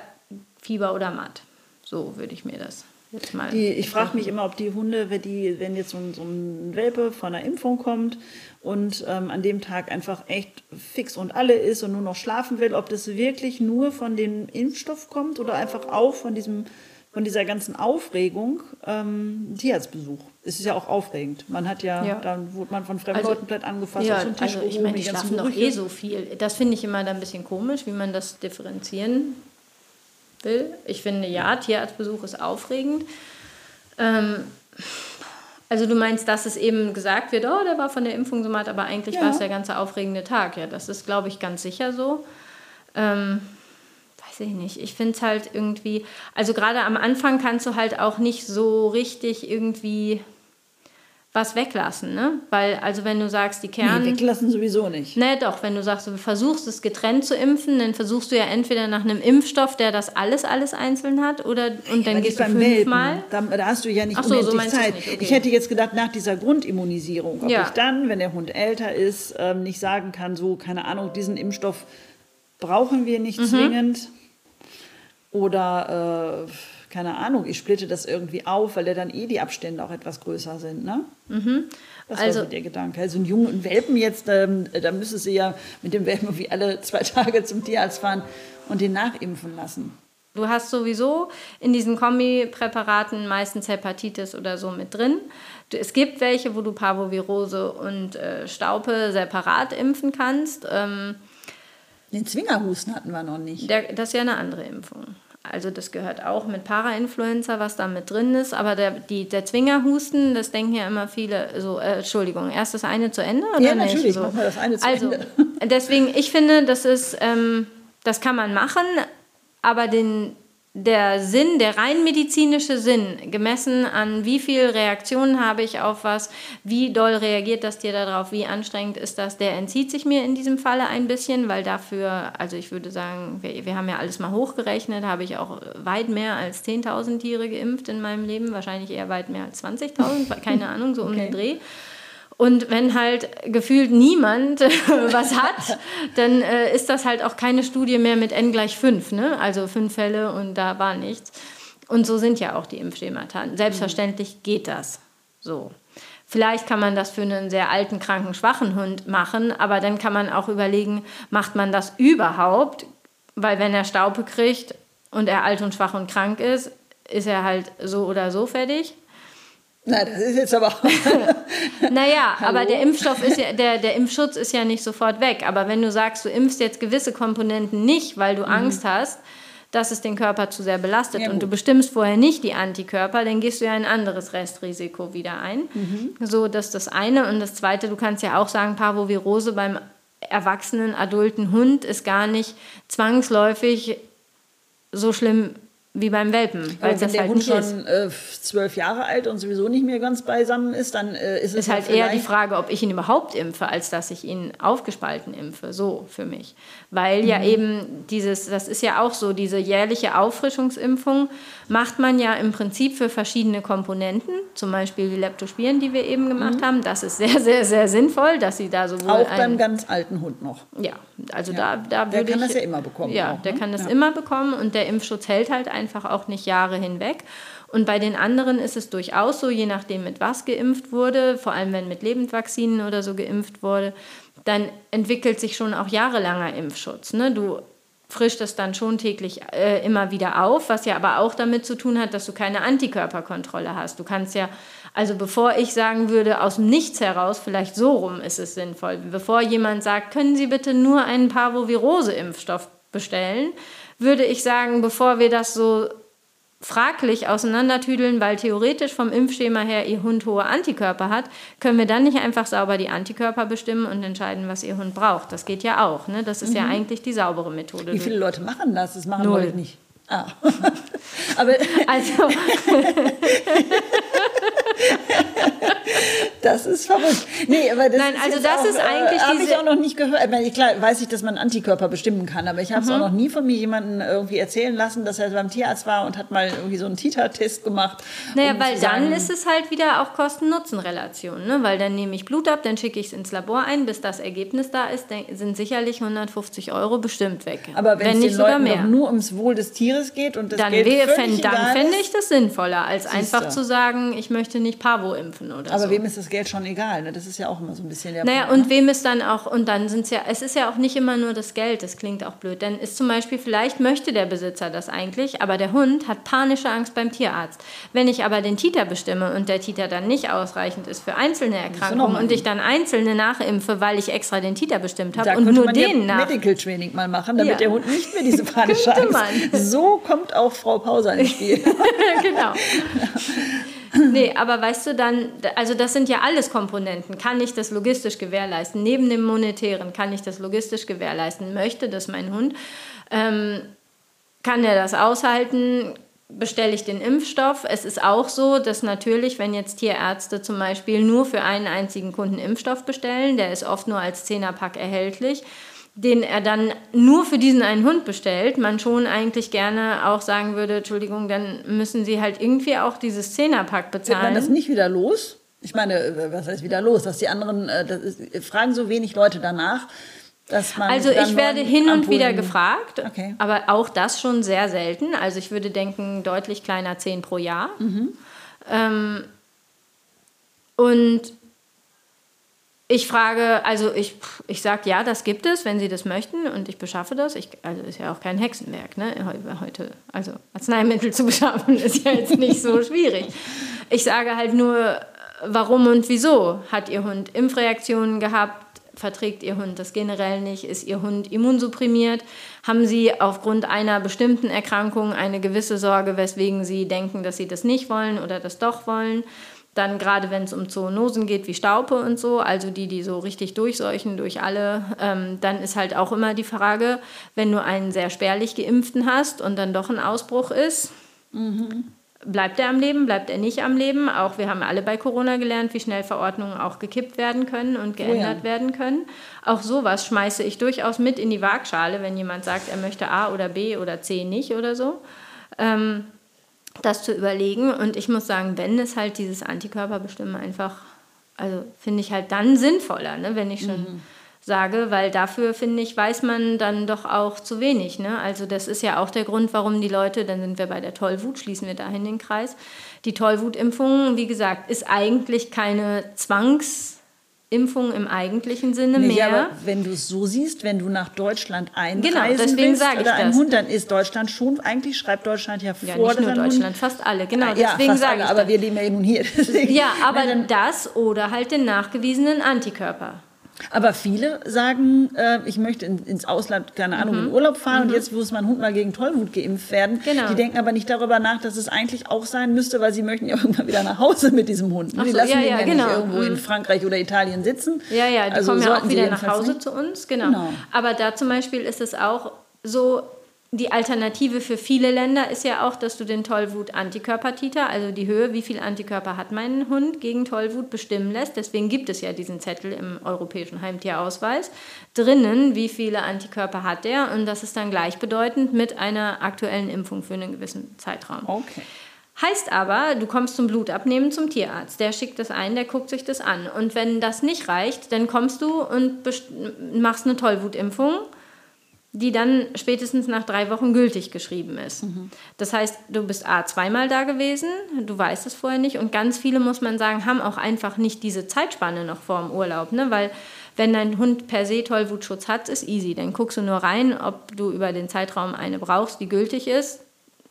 Fieber oder Matt. So würde ich mir das Jetzt mal die, ich frage mich immer, ob die Hunde, wenn, die, wenn jetzt so ein, so ein Welpe von einer Impfung kommt und ähm, an dem Tag einfach echt fix und alle ist und nur noch schlafen will, ob das wirklich nur von dem Impfstoff kommt oder einfach auch von diesem von dieser ganzen Aufregung ähm, Tierarztbesuch. Es ist ja auch aufregend. Man hat ja, ja. dann wurde man von fremden also, Leuten vielleicht angefasst, ja, auf Tisch also ich meine, die schlafen doch eh so viel. Das finde ich immer dann ein bisschen komisch, wie man das differenzieren will. Ich finde, ja, Tierarztbesuch ist aufregend. Ähm, also du meinst, dass es eben gesagt wird, oh, der war von der Impfung so matt, aber eigentlich ja. war es der ganze aufregende Tag. Ja, das ist, glaube ich, ganz sicher so. Ähm, weiß ich nicht. Ich finde es halt irgendwie, also gerade am Anfang kannst du halt auch nicht so richtig irgendwie was weglassen, ne? Weil, also wenn du sagst, die Kern... Nee, weglassen sowieso nicht. Ne, doch, wenn du sagst, du versuchst es getrennt zu impfen, dann versuchst du ja entweder nach einem Impfstoff, der das alles, alles einzeln hat, oder und dann ja, gehst du fünfmal. Da, da, hast du ja nicht Ach so, so Zeit. Okay. Ich hätte jetzt gedacht, nach dieser Grundimmunisierung, ob ja. ich dann, wenn der Hund älter ist, ähm, nicht sagen kann, so, keine Ahnung, diesen Impfstoff brauchen wir nicht mhm. zwingend. Oder... Äh, keine Ahnung, ich splitte das irgendwie auf, weil ja dann eh die Abstände auch etwas größer sind. Ne? Mhm. Das also, war so der Gedanke. Also einen jungen Welpen jetzt, ähm, da müsste sie ja mit dem Welpen wie alle zwei (laughs) Tage zum Tierarzt fahren und den nachimpfen lassen. Du hast sowieso in diesen Kombipräparaten meistens Hepatitis oder so mit drin. Es gibt welche, wo du Parvovirose und äh, Staupe separat impfen kannst. Ähm, den Zwingerhusten hatten wir noch nicht. Der, das ist ja eine andere Impfung. Also das gehört auch mit Parainfluenza, was da mit drin ist. Aber der, die, der Zwingerhusten, das denken ja immer viele, so, äh, Entschuldigung, erst das eine zu Ende oder ja, nicht? natürlich, so. machen wir das eine zu also, Ende. (laughs) Deswegen, ich finde, das ist, ähm, das kann man machen, aber den, der Sinn, der rein medizinische Sinn, gemessen an wie viel Reaktionen habe ich auf was, wie doll reagiert das Tier darauf, wie anstrengend ist das, der entzieht sich mir in diesem Falle ein bisschen, weil dafür, also ich würde sagen, wir, wir haben ja alles mal hochgerechnet, habe ich auch weit mehr als 10.000 Tiere geimpft in meinem Leben, wahrscheinlich eher weit mehr als 20.000, keine Ahnung, so um okay. den Dreh. Und wenn halt gefühlt niemand (laughs) was hat, dann äh, ist das halt auch keine Studie mehr mit n gleich 5, ne? also fünf Fälle und da war nichts. Und so sind ja auch die Impfschemata. Selbstverständlich geht das so. Vielleicht kann man das für einen sehr alten, kranken, schwachen Hund machen, aber dann kann man auch überlegen, macht man das überhaupt? Weil wenn er Staupe kriegt und er alt und schwach und krank ist, ist er halt so oder so fertig. Na, das ist jetzt aber. (laughs) naja, (laughs) aber der Impfstoff ist ja, der, der Impfschutz ist ja nicht sofort weg. Aber wenn du sagst, du impfst jetzt gewisse Komponenten nicht, weil du mhm. Angst hast, dass es den Körper zu sehr belastet ja, und du bestimmst vorher nicht die Antikörper, dann gehst du ja ein anderes Restrisiko wieder ein. Mhm. So, das ist das eine. Und das zweite, du kannst ja auch sagen, Parvovirose beim erwachsenen, adulten Hund ist gar nicht zwangsläufig so schlimm wie beim Welpen. Weil wenn der halt Hund schon äh, zwölf Jahre alt und sowieso nicht mehr ganz beisammen ist, dann äh, ist es ist halt eher die Frage, ob ich ihn überhaupt impfe, als dass ich ihn aufgespalten impfe. So für mich, weil mhm. ja eben dieses, das ist ja auch so, diese jährliche Auffrischungsimpfung macht man ja im Prinzip für verschiedene Komponenten, zum Beispiel die Leptospiren, die wir eben gemacht mhm. haben. Das ist sehr, sehr, sehr sinnvoll, dass sie da sowohl auch beim ganz alten Hund noch. Ja, also ja. da, da würde ich. Der kann das ja immer bekommen. Ja, auch, der ne? kann das ja. immer bekommen und der Impfschutz hält halt einfach einfach auch nicht Jahre hinweg. Und bei den anderen ist es durchaus so, je nachdem mit was geimpft wurde, vor allem wenn mit Lebendvaccinen oder so geimpft wurde, dann entwickelt sich schon auch jahrelanger Impfschutz. Ne? Du frischt es dann schon täglich äh, immer wieder auf, was ja aber auch damit zu tun hat, dass du keine Antikörperkontrolle hast. Du kannst ja, also bevor ich sagen würde, aus dem Nichts heraus, vielleicht so rum ist es sinnvoll, bevor jemand sagt, können Sie bitte nur einen Parvovirose-Impfstoff bestellen, würde ich sagen, bevor wir das so fraglich auseinandertüdeln, weil theoretisch vom Impfschema her Ihr Hund hohe Antikörper hat, können wir dann nicht einfach sauber die Antikörper bestimmen und entscheiden, was Ihr Hund braucht. Das geht ja auch. Ne? Das ist mhm. ja eigentlich die saubere Methode. Wie viele Leute machen das? Das machen Null. nicht. Ah. (laughs) Aber (laughs) also (laughs) Das ist verrückt. Nee, aber das Nein, ist also das auch, ist eigentlich äh, habe ich auch noch nicht gehört. Ich meine, klar weiß ich, dass man Antikörper bestimmen kann, aber ich habe es Mhm. auch noch nie von mir jemanden irgendwie erzählen lassen, dass er beim Tierarzt war und hat mal irgendwie so einen Titer-Test gemacht. Naja, um weil zu dann sagen, ist es halt wieder auch Kosten-Nutzen-Relation, ne? weil dann nehme ich Blut ab, dann schicke ich es ins Labor ein, bis das Ergebnis da ist, sind sicherlich 150 Euro bestimmt weg. aber wenn, es nicht den sogar Leuten mehr. nur ums Wohl des Tieres geht und das dann Geld fänd, dann fände ich das sinnvoller, als einfach du. zu sagen, ich möchte nicht Pavo impfen oder aber so. wem ist das Geld schon egal? Ne? Das ist ja auch immer so ein bisschen der Naja, Punkt. und wem ist dann auch, und dann sind es ja, es ist ja auch nicht immer nur das Geld, das klingt auch blöd. Denn ist zum Beispiel, vielleicht möchte der Besitzer das eigentlich, aber der Hund hat panische Angst beim Tierarzt. Wenn ich aber den Titer bestimme und der Titer dann nicht ausreichend ist für einzelne Erkrankungen und ich dann einzelne nachimpfe, weil ich extra den Titer bestimmt habe und nur man den ja nach. Medical Training mal machen, damit Ja. der Hund nicht mehr diese (laughs) panische Angst. man. So kommt auch Frau Pauser ins Spiel. (laughs) genau. (laughs) (clears throat) Nee, aber weißt du dann, also das sind ja alles Komponenten. Kann ich das logistisch gewährleisten? Neben dem Monetären kann ich das logistisch gewährleisten? Möchte das mein Hund? Ähm, kann er das aushalten? Bestelle ich den Impfstoff? Es ist auch so, dass natürlich, wenn jetzt Tierärzte zum Beispiel nur für einen einzigen Kunden Impfstoff bestellen, der ist oft nur als Zehnerpack erhältlich, den er dann nur für diesen einen Hund bestellt, man schon eigentlich gerne auch sagen würde, Entschuldigung, dann müssen Sie halt irgendwie auch dieses Zehnerpack Wird man das bezahlen. nicht wieder los? Ich meine, äh, was heißt wieder los? Dass die anderen, äh, ist, fragen so wenig Leute danach, dass man. Also ich werde hin und Ampullen- wieder gefragt, Okay. aber auch das schon sehr selten. Also ich würde denken, deutlich kleiner 10 pro Jahr. Ähm, und ich frage, also ich, ich sage, ja, das gibt es, wenn Sie das möchten und ich beschaffe das. Ich, also ist ja auch kein Hexenwerk, ne? Heu- Heute, also Arzneimittel (laughs) zu beschaffen ist ja jetzt nicht so schwierig. Ich sage halt nur, warum und wieso. Hat Ihr Hund Impfreaktionen gehabt? Verträgt Ihr Hund das generell nicht? Ist Ihr Hund immunsupprimiert? Haben Sie aufgrund einer bestimmten Erkrankung eine gewisse Sorge, weswegen Sie denken, dass Sie das nicht wollen oder das doch wollen? Dann gerade wenn es um Zoonosen geht, wie Staupe und so, also die, die so richtig durchseuchen durch alle, ähm, dann ist halt auch immer die Frage, wenn du einen sehr spärlich geimpften hast und dann doch ein Ausbruch ist, bleibt er am Leben, bleibt er nicht am Leben? Auch wir haben alle bei Corona gelernt, wie schnell Verordnungen auch gekippt werden können und geändert ja. werden können. Auch sowas schmeiße ich durchaus mit in die Waagschale, wenn jemand sagt, er möchte A oder B oder C nicht oder so. Ähm, das zu überlegen. Und ich muss sagen, wenn es halt dieses Antikörperbestimmen einfach, also finde ich halt dann sinnvoller, ne, wenn ich schon sage, weil dafür, finde ich, weiß man dann doch auch zu wenig. Ne? Also das ist ja auch der Grund, warum die Leute, dann sind wir bei der Tollwut, schließen wir dahin den Kreis. Die Tollwutimpfung, wie gesagt, ist eigentlich keine Zwangsimpfung im eigentlichen Sinne Nee, mehr. aber wenn du es so siehst, wenn du nach Deutschland einreisen Genau, deswegen willst oder einen das. Hund, dann ist Deutschland schon, eigentlich schreibt Deutschland ja vor, ja, nicht nur ein Hund- Deutschland, fast alle, genau. ja, deswegen sage ich aber das. wir leben ja nun hier. (laughs) deswegen- Ja, aber Nein, dann- das oder halt den nachgewiesenen Antikörper. Aber viele sagen, äh, ich möchte in, ins Ausland, keine Ahnung, in Urlaub fahren und jetzt muss mein Hund mal gegen Tollwut geimpft werden. Mhm. Genau. Die denken aber nicht darüber nach, dass es eigentlich auch sein müsste, weil sie möchten ja (laughs) irgendwann wieder nach Hause mit diesem Hund. Ach die so, lassen ja, ihn ja, ja genau. nicht irgendwo in Mhm. Frankreich oder Italien sitzen. Ja, ja, die Also kommen ja auch wieder nach Hause nicht. zu uns, genau. Genau. Aber da zum Beispiel ist es auch so, die Alternative für viele Länder ist ja auch, dass du den Tollwut-Antikörpertiter, also die Höhe, wie viel Antikörper hat mein Hund gegen Tollwut, bestimmen lässt. Deswegen gibt es ja diesen Zettel im europäischen Heimtierausweis. Drinnen, wie viele Antikörper hat der? Und das ist dann gleichbedeutend mit einer aktuellen Impfung für einen gewissen Zeitraum. Okay. Heißt aber, du kommst zum Blutabnehmen zum Tierarzt. Der schickt das ein, der guckt sich das an. Und wenn das nicht reicht, dann kommst du und machst eine Tollwutimpfung, die dann spätestens nach drei Wochen gültig geschrieben ist. Das heißt, du bist A zweimal da gewesen, du weißt es vorher nicht und ganz viele, muss man sagen, haben auch einfach nicht diese Zeitspanne noch vor dem Urlaub, ne? weil wenn dein Hund per se Tollwutschutz hat, ist easy. Dann guckst du nur rein, ob du über den Zeitraum eine brauchst, die gültig ist,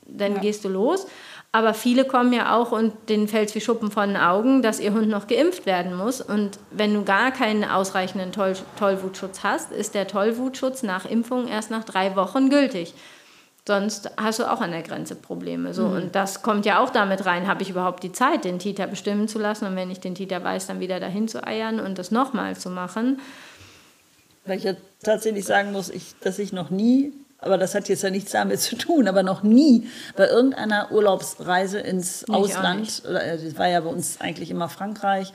dann gehst du los. Aber viele kommen ja auch und denen fällt es wie Schuppen von den Augen, dass ihr Hund noch geimpft werden muss. Und wenn du gar keinen ausreichenden Toll Tollwutschutz hast, ist der Tollwutschutz nach Impfung erst nach drei Wochen gültig. Sonst hast du auch an der Grenze Probleme. So. Und das kommt ja auch damit rein, habe ich überhaupt die Zeit, den Titer bestimmen zu lassen? Und wenn ich den Titer weiß, dann wieder dahin zu eiern und das nochmal zu machen. Weil ich ja tatsächlich sagen muss, ich, dass ich noch nie, aber das hat jetzt ja nichts damit zu tun, aber noch nie bei irgendeiner Urlaubsreise ins Ausland, oder, äh, das war ja bei uns eigentlich immer Frankreich,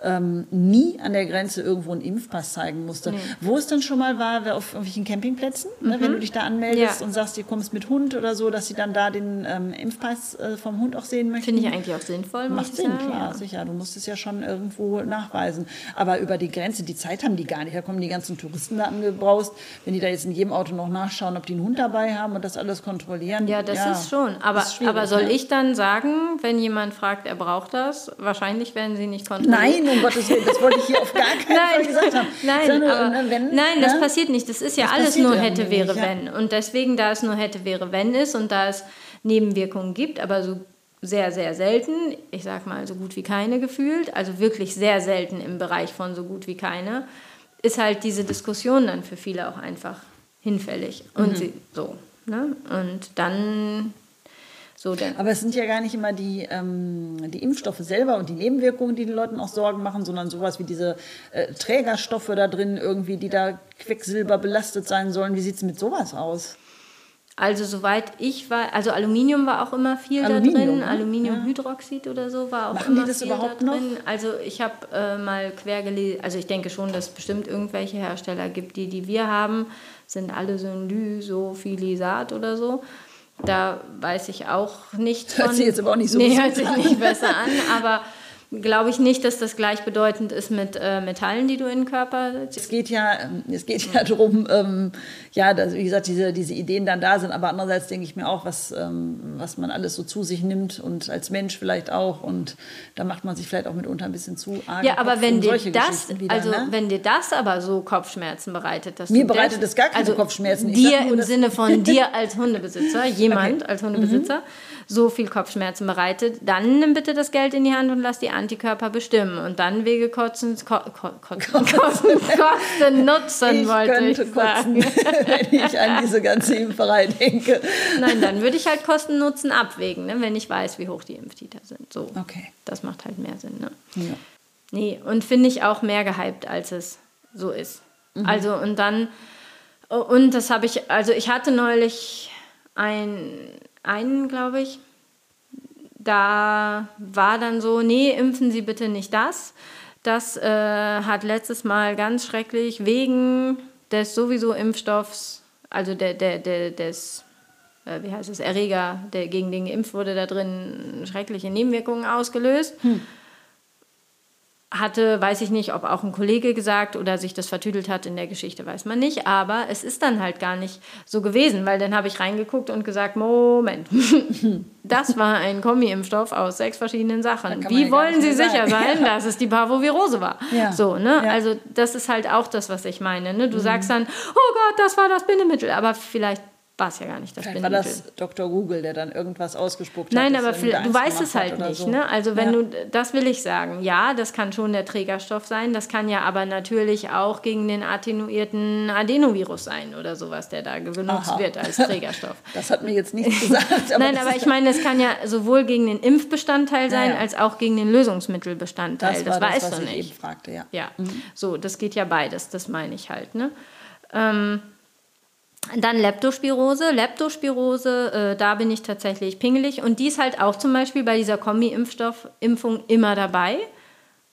ähm, nie an der Grenze irgendwo einen Impfpass zeigen musste. Nee. Wo es dann schon mal war, auf irgendwelchen Campingplätzen, mhm. ne, wenn du dich da anmeldest ja. und sagst, du kommst mit Hund oder so, dass sie dann da den ähm, Impfpass äh, vom Hund auch sehen möchten. Finde ich eigentlich auch sinnvoll. Macht Sinn, sagen, klar, ja. sicher. Du musst es ja schon irgendwo nachweisen. Aber über die Grenze, die Zeit haben die gar nicht. Da kommen die ganzen Touristen da angebraust. Wenn die da jetzt in jedem Auto noch nachschauen, ob die einen Hund dabei haben und das alles kontrollieren. Ja, das ja, ist schon. Aber, ist aber soll ne? ich dann sagen, wenn jemand fragt, er braucht das, wahrscheinlich werden sie nicht kontrolliert? Nein, um Gottes Willen, das wollte ich hier auf gar keinen nein, Fall gesagt haben. (laughs) Nein, nur, aber, wenn, nein das ne? passiert nicht. Das ist ja das alles nur hätte, wäre, nicht, wenn. Und deswegen, da es nur hätte, wäre, wenn ist und da es Nebenwirkungen gibt, aber so sehr, sehr selten, ich sag mal so gut wie keine gefühlt, also wirklich sehr selten im Bereich von so gut wie keine, ist halt diese Diskussion dann für viele auch einfach hinfällig. Und mhm. sie, so. Ne? Und dann so, Aber es sind ja gar nicht immer die, ähm, die Impfstoffe selber und die Nebenwirkungen, die den Leuten auch Sorgen machen, sondern sowas wie diese äh, Trägerstoffe da drin, irgendwie, die da Quecksilber belastet sein sollen. Wie sieht es mit sowas aus? Also soweit ich war, also Aluminium war auch immer viel Aluminium, da drin, ne? Aluminiumhydroxid ja. oder so war auch Machen immer die das viel überhaupt da drin. Noch? Also ich habe äh, mal quer gelesen, also ich denke schon, dass es bestimmt irgendwelche Hersteller gibt, die, die wir haben, sind alle so ein Lysophilisat oder so. Da weiß ich auch nicht von. Hört sich jetzt aber auch nicht so nee, hört sich nicht besser an, aber glaube ich nicht, dass das gleichbedeutend ist mit äh, Metallen, die du in den Körper Es geht ja, ähm, es geht ja darum, ähm, ja, dass, wie gesagt, diese, diese Ideen dann da sind, aber andererseits denke ich mir auch, was, ähm, was man alles so zu sich nimmt und als Mensch vielleicht auch und da macht man sich vielleicht auch mitunter ein bisschen zu arg. Ja, aber wenn dir das, wieder, also ne? wenn dir das aber so Kopfschmerzen bereitet, dass mir bereitet das gar keine also Kopfschmerzen. Ich dir im Sinne von dir als Hundebesitzer, (laughs) jemand okay. als Hundebesitzer. Mhm so viel Kopfschmerzen bereitet, dann nimm bitte das Geld in die Hand und lass die Antikörper bestimmen. Und dann Wege kotzen, ko, ko, kotzen, kotzen, kosten nutzen, ich wollte ich sagen. Kotzen, (laughs) wenn ich an diese ganze Impferei denke. Nein, dann würde ich halt Kosten Nutzen abwägen, ne, wenn ich weiß, wie hoch die Impftiter sind. So. Okay. Das macht halt mehr Sinn. Ne? Ja. Nee, und finde ich auch mehr gehypt, als es so ist. Mhm. Also und dann, und das habe ich, also ich hatte neulich ein einen, glaube ich. Da war dann so, nee, impfen Sie bitte nicht das. Das äh, hat letztes Mal ganz schrecklich wegen des sowieso Impfstoffs, also der, der, der, des, äh, wie heißt es, Erreger, der gegen den geimpft wurde, da drin schreckliche Nebenwirkungen ausgelöst. Hm hatte, weiß ich nicht, ob auch ein Kollege gesagt oder sich das vertüdelt hat in der Geschichte, weiß man nicht. Aber es ist dann halt gar nicht so gewesen, weil dann habe ich reingeguckt und gesagt, Moment, (laughs) das war ein Kombi-Impfstoff aus sechs verschiedenen Sachen. Wie wollen Sie sicher sein, ja. dass es die Parvovirose war? Ja. So, ne? Ja. Also das ist halt auch das, was ich meine. Ne? Du mhm. sagst dann, oh Gott, das war das Bindemittel, aber vielleicht war es ja gar nicht das Vielleicht war das Dr. Google, der dann irgendwas ausgespuckt Nein, hat. Nein, aber du weißt es halt nicht. So. Ne? Also wenn ja. du, das will ich sagen, ja, das kann schon der Trägerstoff sein, das kann ja aber natürlich auch gegen den attenuierten Adenovirus sein oder sowas, der da benutzt Aha. wird als Trägerstoff. (laughs) Das hat mir jetzt nichts gesagt. Aber Nein, aber ich meine, es kann ja sowohl gegen den Impfbestandteil sein, ja, ja. als auch gegen den Lösungsmittelbestandteil. Das, das weißt das, du nicht. Ich eben fragte, ja. Ja, mhm. so, das geht ja beides, das meine ich halt. Ne? Ähm, dann Leptospirose. Leptospirose, äh, da bin ich tatsächlich pingelig. Und die ist halt auch zum Beispiel bei dieser Kombi-Impfstoffimpfung immer dabei.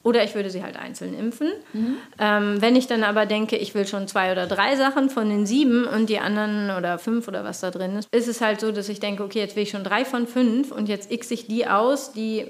Oder ich würde sie halt einzeln impfen. Mhm. Ähm, wenn ich dann aber denke, ich will schon zwei oder drei Sachen von den sieben und die anderen oder fünf oder was da drin ist, ist es halt so, dass ich denke, okay, jetzt will ich schon drei von fünf und jetzt x ich die aus, die,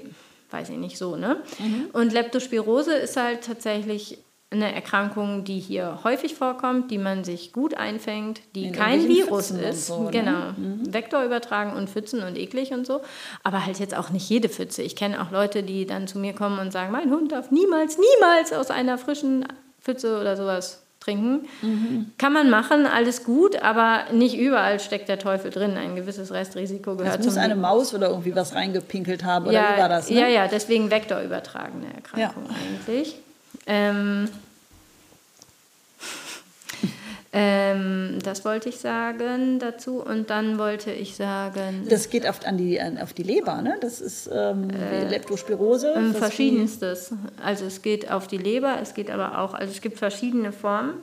weiß ich nicht, so, ne? Mhm. Und Leptospirose ist halt tatsächlich eine Erkrankung, die hier häufig vorkommt, die man sich gut einfängt, die In kein Virus Pfützen ist. So, ne? genau. Mhm. Vektor übertragen und Pfützen und eklig und so. Aber halt jetzt auch nicht jede Pfütze. Ich kenne auch Leute, die dann zu mir kommen und sagen, mein Hund darf niemals, niemals aus einer frischen Pfütze oder sowas trinken. Mhm. Kann man machen, alles gut, aber nicht überall steckt der Teufel drin. Ein gewisses Restrisiko gehört Es muss eine Maus oder irgendwie was reingepinkelt haben, oder ja, wie war das? Ne? Ja, ja, deswegen vektorübertragene Erkrankung ja. eigentlich. Ähm, ähm, das wollte ich sagen dazu. Und dann wollte ich sagen. Das geht oft an die, auf die Leber, ne? Das ist ähm, äh, Leptospirose. Ähm, verschiedenstes. Also es geht auf die Leber, es geht aber auch, also es gibt verschiedene Formen.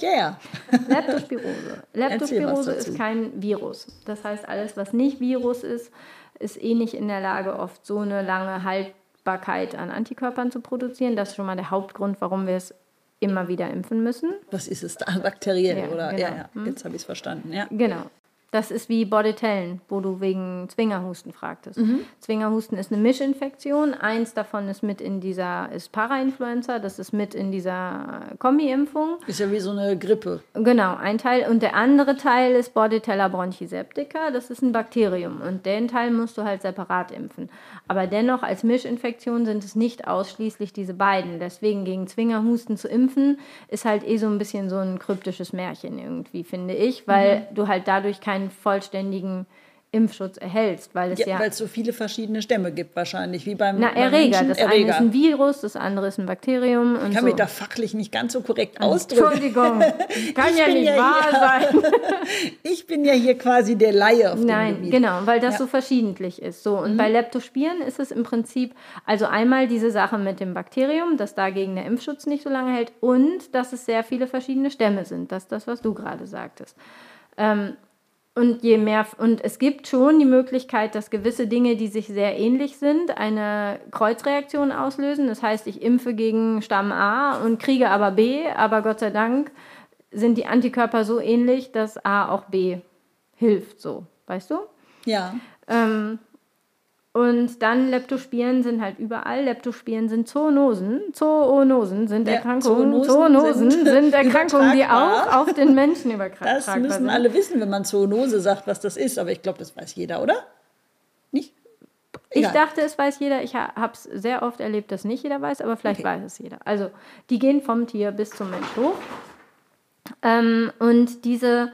Ja. Yeah. Leptospirose. (laughs) Leptospirose ist kein Virus. Das heißt, alles, was nicht Virus ist, ist eh nicht in der Lage, oft so eine lange Halt Verfügbarkeit an Antikörpern zu produzieren. Das ist schon mal der Hauptgrund, warum wir es immer wieder impfen müssen. Was ist es da? Bakteriell, Ja, oder? genau. Ja, ja. Jetzt habe ich es verstanden, ja. Genau. Das ist wie Bordetellen, wo du wegen Zwingerhusten fragtest. Zwingerhusten ist eine Mischinfektion. Eins davon ist mit in dieser, ist Parainfluenza, das ist mit in dieser Kombi-Impfung. Ist ja wie so eine Grippe. Genau, ein Teil. Und der andere Teil ist Bordetella bronchiseptica. Das ist ein Bakterium. Und den Teil musst du halt separat impfen. Aber dennoch, als Mischinfektion sind es nicht ausschließlich diese beiden. Deswegen gegen Zwingerhusten zu impfen, ist halt eh so ein bisschen so ein kryptisches Märchen irgendwie, finde ich. Weil du halt dadurch keinen vollständigen Impfschutz erhältst. Weil es Ja, ja, weil es so viele verschiedene Stämme gibt wahrscheinlich, wie beim na, beim Erreger. Menschen. Das eine ist ein Virus, das andere ist ein Bakterium. Ich kann so. mich da fachlich nicht ganz so korrekt ausdrücken. Entschuldigung, (laughs) kann Ich ja nicht ja wahr hier. (laughs) sein. Ich bin ja hier quasi der Laie auf dem Nein, Gebiet. genau, weil das Ja. so verschiedentlich ist. So, und bei Leptospiren ist es im Prinzip, also einmal diese Sache mit dem Bakterium, dass dagegen der Impfschutz nicht so lange hält und dass es sehr viele verschiedene Stämme sind. Das ist das, was du gerade sagtest. Ähm, und je mehr, und es gibt schon die Möglichkeit, dass gewisse Dinge, die sich sehr ähnlich sind, eine Kreuzreaktion auslösen. Das heißt, ich impfe gegen Stamm A und kriege aber B, aber Gott sei Dank sind die Antikörper so ähnlich, dass A auch B hilft, so, weißt du? Ja. Ähm, und dann Leptospiren sind halt überall. Leptospiren sind Zoonosen. Zoonosen sind Ja, Erkrankungen. Zoonosen Zoonosen sind sind, (laughs) Erkrankungen, die auch auf den Menschen übertragbar Das sind. müssen alle wissen, wenn man Zoonose sagt, was das ist. Aber ich glaube, das weiß jeder, oder? Nicht? Ich Egal. dachte, es weiß jeder. Ich habe es sehr oft erlebt, dass nicht jeder weiß, aber vielleicht weiß es jeder. Also, die gehen vom Tier bis zum Mensch hoch. Ähm, und diese,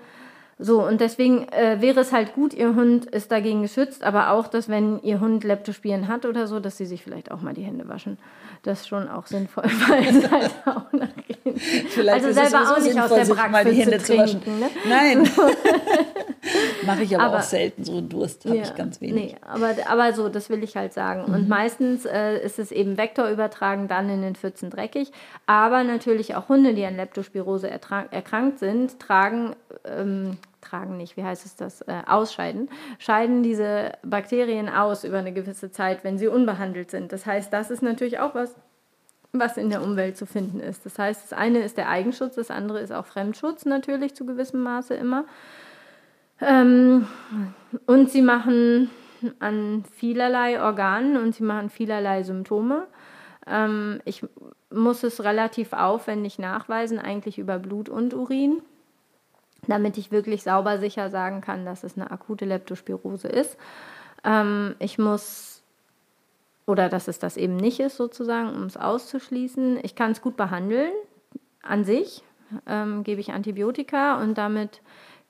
so, und deswegen äh, wäre es halt gut, ihr Hund ist dagegen geschützt, aber auch, dass wenn ihr Hund Leptospiren hat oder so, dass sie sich vielleicht auch mal die Hände waschen. Das ist schon auch sinnvoll, (laughs) weil es halt auch nachgehen. Vielleicht also ist es selber auch nicht aus sinnvoll, der mal die Praxis Hände zu trinken. Ne? Nein. (laughs) Mache ich aber, Aber- auch selten. So Durst habe ich ganz wenig. Mhm. Nee, aber, aber so, das will ich halt sagen. Und meistens äh, ist es eben vektorübertragen, dann in den Pfützen dreckig. Aber natürlich auch Hunde, die an Leptospirose erkrankt sind, tragen, ähm, tragen nicht, wie heißt es das, äh, ausscheiden, scheiden diese Bakterien aus über eine gewisse Zeit, wenn sie unbehandelt sind. Das heißt, das ist natürlich auch was, was in der Umwelt zu finden ist. Das heißt, das eine ist der Eigenschutz, das andere ist auch Fremdschutz natürlich zu gewissem Maße immer. Ähm, und sie machen an vielerlei Organen und sie machen vielerlei Symptome. Ähm, ich muss es relativ aufwendig nachweisen, eigentlich über Blut und Urin, damit ich wirklich sauber sicher sagen kann, dass es eine akute Leptospirose ist. Ähm, ich muss, oder dass es das eben nicht ist, sozusagen, um es auszuschließen. Ich kann es gut behandeln an sich, ähm, gebe ich Antibiotika und damit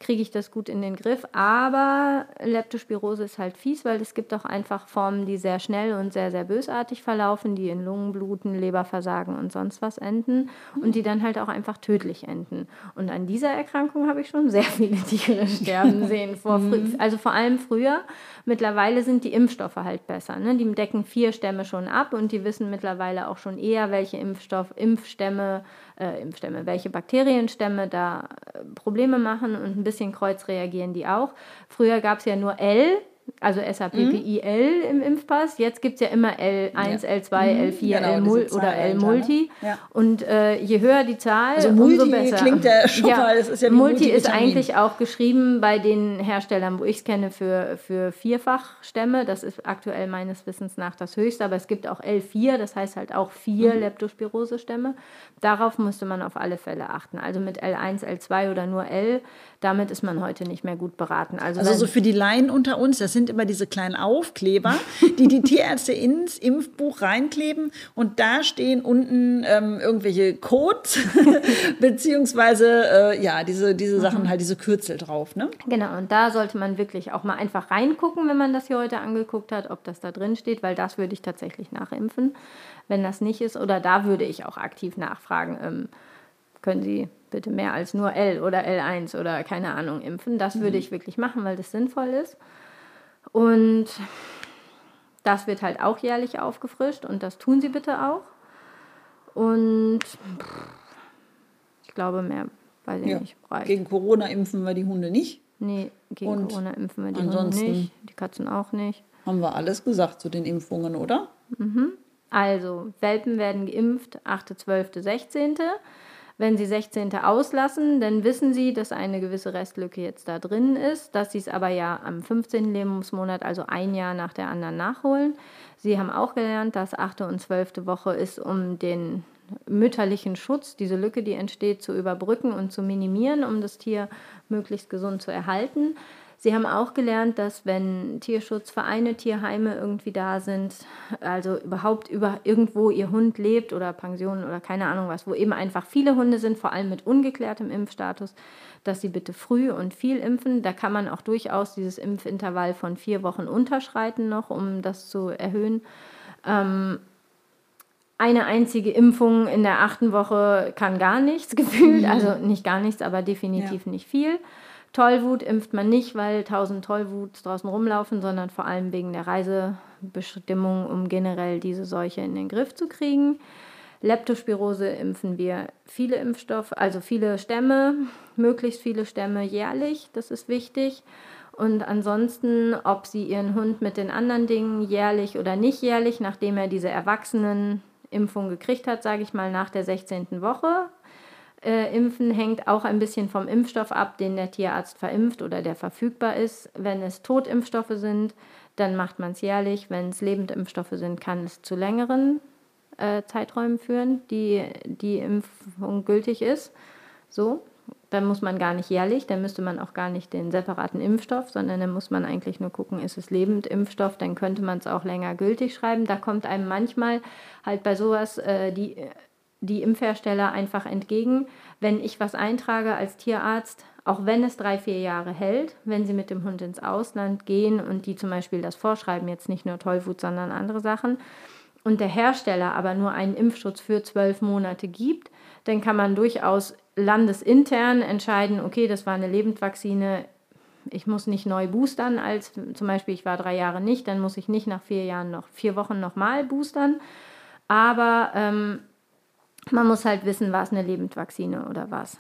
kriege ich das gut in den Griff. Aber Leptospirose ist halt fies, weil es gibt auch einfach Formen, die sehr schnell und sehr, sehr bösartig verlaufen, die in Lungenbluten, Leberversagen und sonst was enden und die dann halt auch einfach tödlich enden. Und an dieser Erkrankung habe ich schon sehr viele Tiere (laughs) sterben sehen. Vor, frü- also vor allem früher. Mittlerweile sind die Impfstoffe halt besser. Ne? Die decken vier Stämme schon ab und die wissen mittlerweile auch schon eher, welche Impfstoff, Impfstämme, äh, Impfstämme, welche Bakterienstämme da äh, Probleme machen und ein bisschen kreuz reagieren die auch. Früher gab es ja nur L, also SAPPIL im Impfpass. Jetzt gibt es ja immer L1, Ja. L2, L4, Genau, L Mul oder L dahinter, Multi. ne? Ja. Und äh, je höher die Zahl, Also umso Multi besser. klingt ja (laughs) schon mal, das ist ja wie Multi ist eigentlich auch geschrieben bei den Herstellern, wo ich es kenne, für, für Vierfachstämme. Das ist aktuell meines Wissens nach das höchste, aber es gibt auch L4, das heißt halt auch vier Mhm. Leptospirose-Stämme. Darauf musste man auf alle Fälle achten. Also mit L1, L2 oder nur L, damit ist man heute nicht mehr gut beraten. Also, Also so für die Laien unter uns, das sind immer diese kleinen Aufkleber, (laughs) die die Tierärzte ins Impfbuch reinkleben und da stehen unten ähm, irgendwelche Codes (laughs) beziehungsweise äh, ja diese diese Sachen halt diese Kürzel drauf, ne? Genau, und da sollte man wirklich auch mal einfach reingucken, wenn man das hier heute angeguckt hat, ob das da drin steht, weil das würde ich tatsächlich nachimpfen, wenn das nicht ist. Oder da würde ich auch aktiv nachfragen, ähm, können Sie bitte mehr als nur L oder L1 oder keine Ahnung impfen. Das würde ich wirklich machen, weil das sinnvoll ist. Und das wird halt auch jährlich aufgefrischt und das tun Sie bitte auch. Und ich glaube, mehr weiß ich Ja. nicht. Reicht. Gegen Corona impfen wir die Hunde nicht. Nee, gegen Und Corona impfen wir die Hunde nicht, die Katzen auch nicht. Haben wir alles gesagt zu den Impfungen, oder? Also, Welpen werden geimpft 8., 12., 16. Wenn sie 16. auslassen, dann wissen sie, dass eine gewisse Restlücke jetzt da drin ist, dass sie es aber ja am 15. Lebensmonat, also ein Jahr nach der anderen, nachholen. Sie haben auch gelernt, dass 8. und 12. Woche ist, um den mütterlichen Schutz, diese Lücke, die entsteht, zu überbrücken und zu minimieren, um das Tier möglichst gesund zu erhalten. Sie haben auch gelernt, dass wenn Tierschutzvereine, Tierheime irgendwie da sind, also überhaupt über irgendwo ihr Hund lebt oder Pensionen oder keine Ahnung was, wo eben einfach viele Hunde sind, vor allem mit ungeklärtem Impfstatus, dass sie bitte früh und viel impfen. Da kann man auch durchaus dieses Impfintervall von vier Wochen unterschreiten noch, um das zu erhöhen. Ähm, eine einzige Impfung in der achten Woche kann gar nichts (laughs) gefühlt, mhm. also nicht gar nichts, aber definitiv ja. nicht viel. Tollwut impft man nicht, weil 1000 Tollwuts draußen rumlaufen, sondern vor allem wegen der Reisebestimmung, um generell diese Seuche in den Griff zu kriegen. Leptospirose impfen wir viele Impfstoffe, also viele Stämme, möglichst viele Stämme jährlich, das ist wichtig. Und ansonsten, ob sie ihren Hund mit den anderen Dingen jährlich oder nicht jährlich, nachdem er diese Erwachsenenimpfung gekriegt hat, sage ich mal nach der 16. Woche, äh, impfen hängt auch ein bisschen vom Impfstoff ab, den der Tierarzt verimpft oder der verfügbar ist. Wenn es Totimpfstoffe sind, dann macht man es jährlich. Wenn es Lebendimpfstoffe sind, kann es zu längeren äh, Zeiträumen führen, die die Impfung gültig ist. So, dann muss man gar nicht jährlich, dann müsste man auch gar nicht den separaten Impfstoff, sondern dann muss man eigentlich nur gucken, ist es Lebendimpfstoff, dann könnte man es auch länger gültig schreiben. Da kommt einem manchmal halt bei sowas äh, die die Impfhersteller einfach entgegen, wenn ich was eintrage als Tierarzt, auch wenn es drei, vier Jahre hält, wenn sie mit dem Hund ins Ausland gehen und die zum Beispiel das vorschreiben, jetzt nicht nur Tollwut, sondern andere Sachen, und der Hersteller aber nur einen Impfschutz für zwölf Monate gibt, dann kann man durchaus landesintern entscheiden, okay, das war eine Lebendvakzine, ich muss nicht neu boostern, als zum Beispiel ich war drei Jahre nicht, dann muss ich nicht nach vier Jahren noch vier Wochen nochmal boostern. Aber ähm, man muss halt wissen, war es eine Lebendvakzine oder war es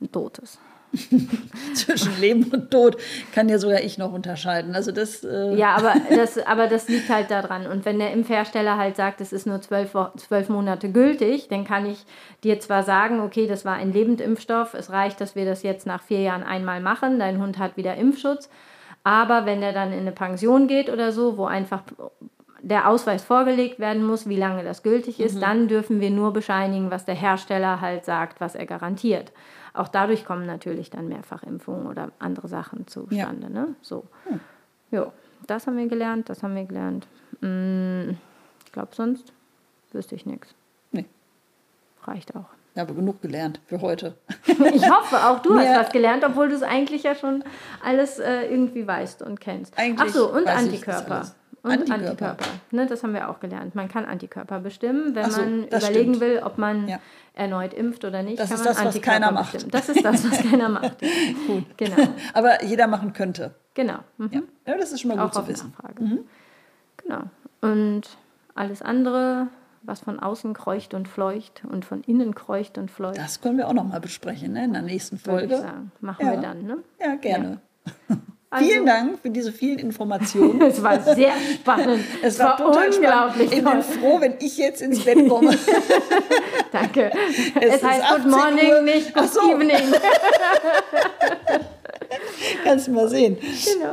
ein totes. (laughs) Zwischen Leben und Tod kann ja sogar ich noch unterscheiden. Also das, äh ja, aber (laughs) das, aber das liegt halt daran. Und wenn der Impfhersteller halt sagt, es ist nur zwölf, zwölf Monate gültig, dann kann ich dir zwar sagen, okay, das war ein Lebendimpfstoff, es reicht, dass wir das jetzt nach vier Jahren einmal machen, dein Hund hat wieder Impfschutz. Aber wenn er dann in eine Pension geht oder so, wo einfach der Ausweis vorgelegt werden muss, wie lange das gültig ist, mhm. dann dürfen wir nur bescheinigen, was der Hersteller halt sagt, was er garantiert. Auch dadurch kommen natürlich dann Mehrfachimpfungen oder andere Sachen zustande. Ja. Ne? So. Hm. Ja, das haben wir gelernt, das haben wir gelernt. Hm, ich glaube, sonst wüsste ich nichts. Nee. Reicht auch. Ich habe genug gelernt für heute. (laughs) ich hoffe, auch du hast was gelernt, obwohl du es eigentlich ja schon alles äh, irgendwie weißt und kennst. Eigentlich Ach so, und Antikörper. Und Antikörper. Antikörper. Ne, das haben wir auch gelernt. Man kann Antikörper bestimmen, wenn so, man überlegen stimmt. will, ob man ja. erneut impft oder nicht. Das ist das, was keiner macht. Bestimmen. Das ist das, was keiner macht. (laughs) gut. Genau. Aber jeder machen könnte. Genau. Mhm. Ja. ja. das ist schon mal gut auch zu wissen. Mhm. Genau. Und alles andere, was von außen kreucht und fleucht und von innen kreucht und fleucht. Das können wir auch noch mal besprechen ne? in der nächsten Folge. Würde ich sagen. Machen wir dann. Ne? Ja, gerne. (laughs) Also, Vielen Dank für diese vielen Informationen. (laughs) es war sehr spannend. (laughs) es war, war total unglaublich spannend. Ich bin froh, wenn ich jetzt ins Bett komme. (laughs) Danke. Es, es heißt Good Morning, Uhr. nicht Good so. Evening. Kannst du mal sehen. Genau.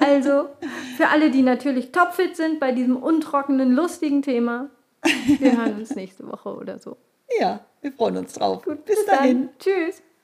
Also, für alle, die natürlich topfit sind bei diesem untrockenen, lustigen Thema, wir hören uns nächste Woche oder so. Ja, wir freuen uns drauf. Gut, bis, bis dahin. Dann. Tschüss.